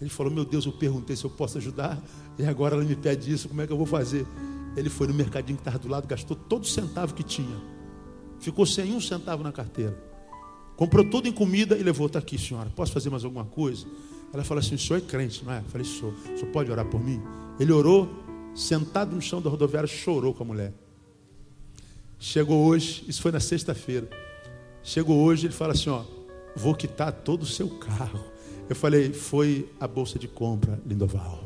Ele falou: Meu Deus, eu perguntei se eu posso ajudar, e agora ela me pede isso, como é que eu vou fazer? Ele foi no mercadinho que estava do lado, gastou todo o centavo que tinha, ficou sem um centavo na carteira, comprou tudo em comida e levou: Está aqui, senhora, posso fazer mais alguma coisa? Ela falou assim: O senhor é crente, não é? Eu falei: Sou, o senhor pode orar por mim? Ele orou, sentado no chão da rodoviária, chorou com a mulher. Chegou hoje, isso foi na sexta-feira. Chegou hoje, ele fala assim: Ó, vou quitar todo o seu carro. Eu falei, foi a bolsa de compra, Lindoval.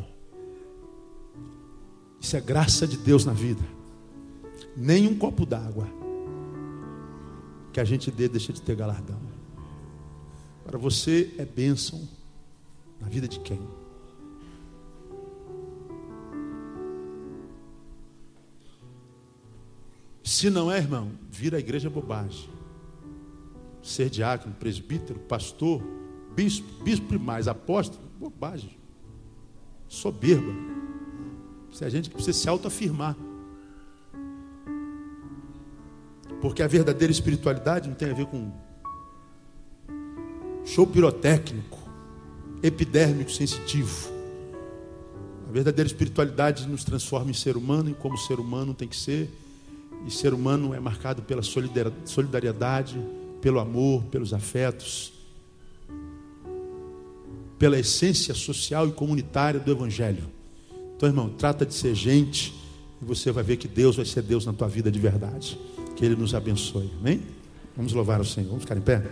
Isso é graça de Deus na vida. Nem um copo d'água que a gente dê deixa de ter galardão. Para você é bênção na vida de quem? Se não é, irmão, vira a igreja bobagem. Ser diácono, presbítero, pastor, bispo, bispo mais apóstolo, bobagem. Soberba. Se a gente precisa se autoafirmar. Porque a verdadeira espiritualidade não tem a ver com show pirotécnico, epidérmico sensitivo. A verdadeira espiritualidade nos transforma em ser humano, em como ser humano tem que ser. E ser humano é marcado pela solidariedade, pelo amor, pelos afetos, pela essência social e comunitária do Evangelho. Então, irmão, trata de ser gente e você vai ver que Deus vai ser Deus na tua vida de verdade. Que Ele nos abençoe. Amém? Vamos louvar o Senhor. Vamos ficar em pé?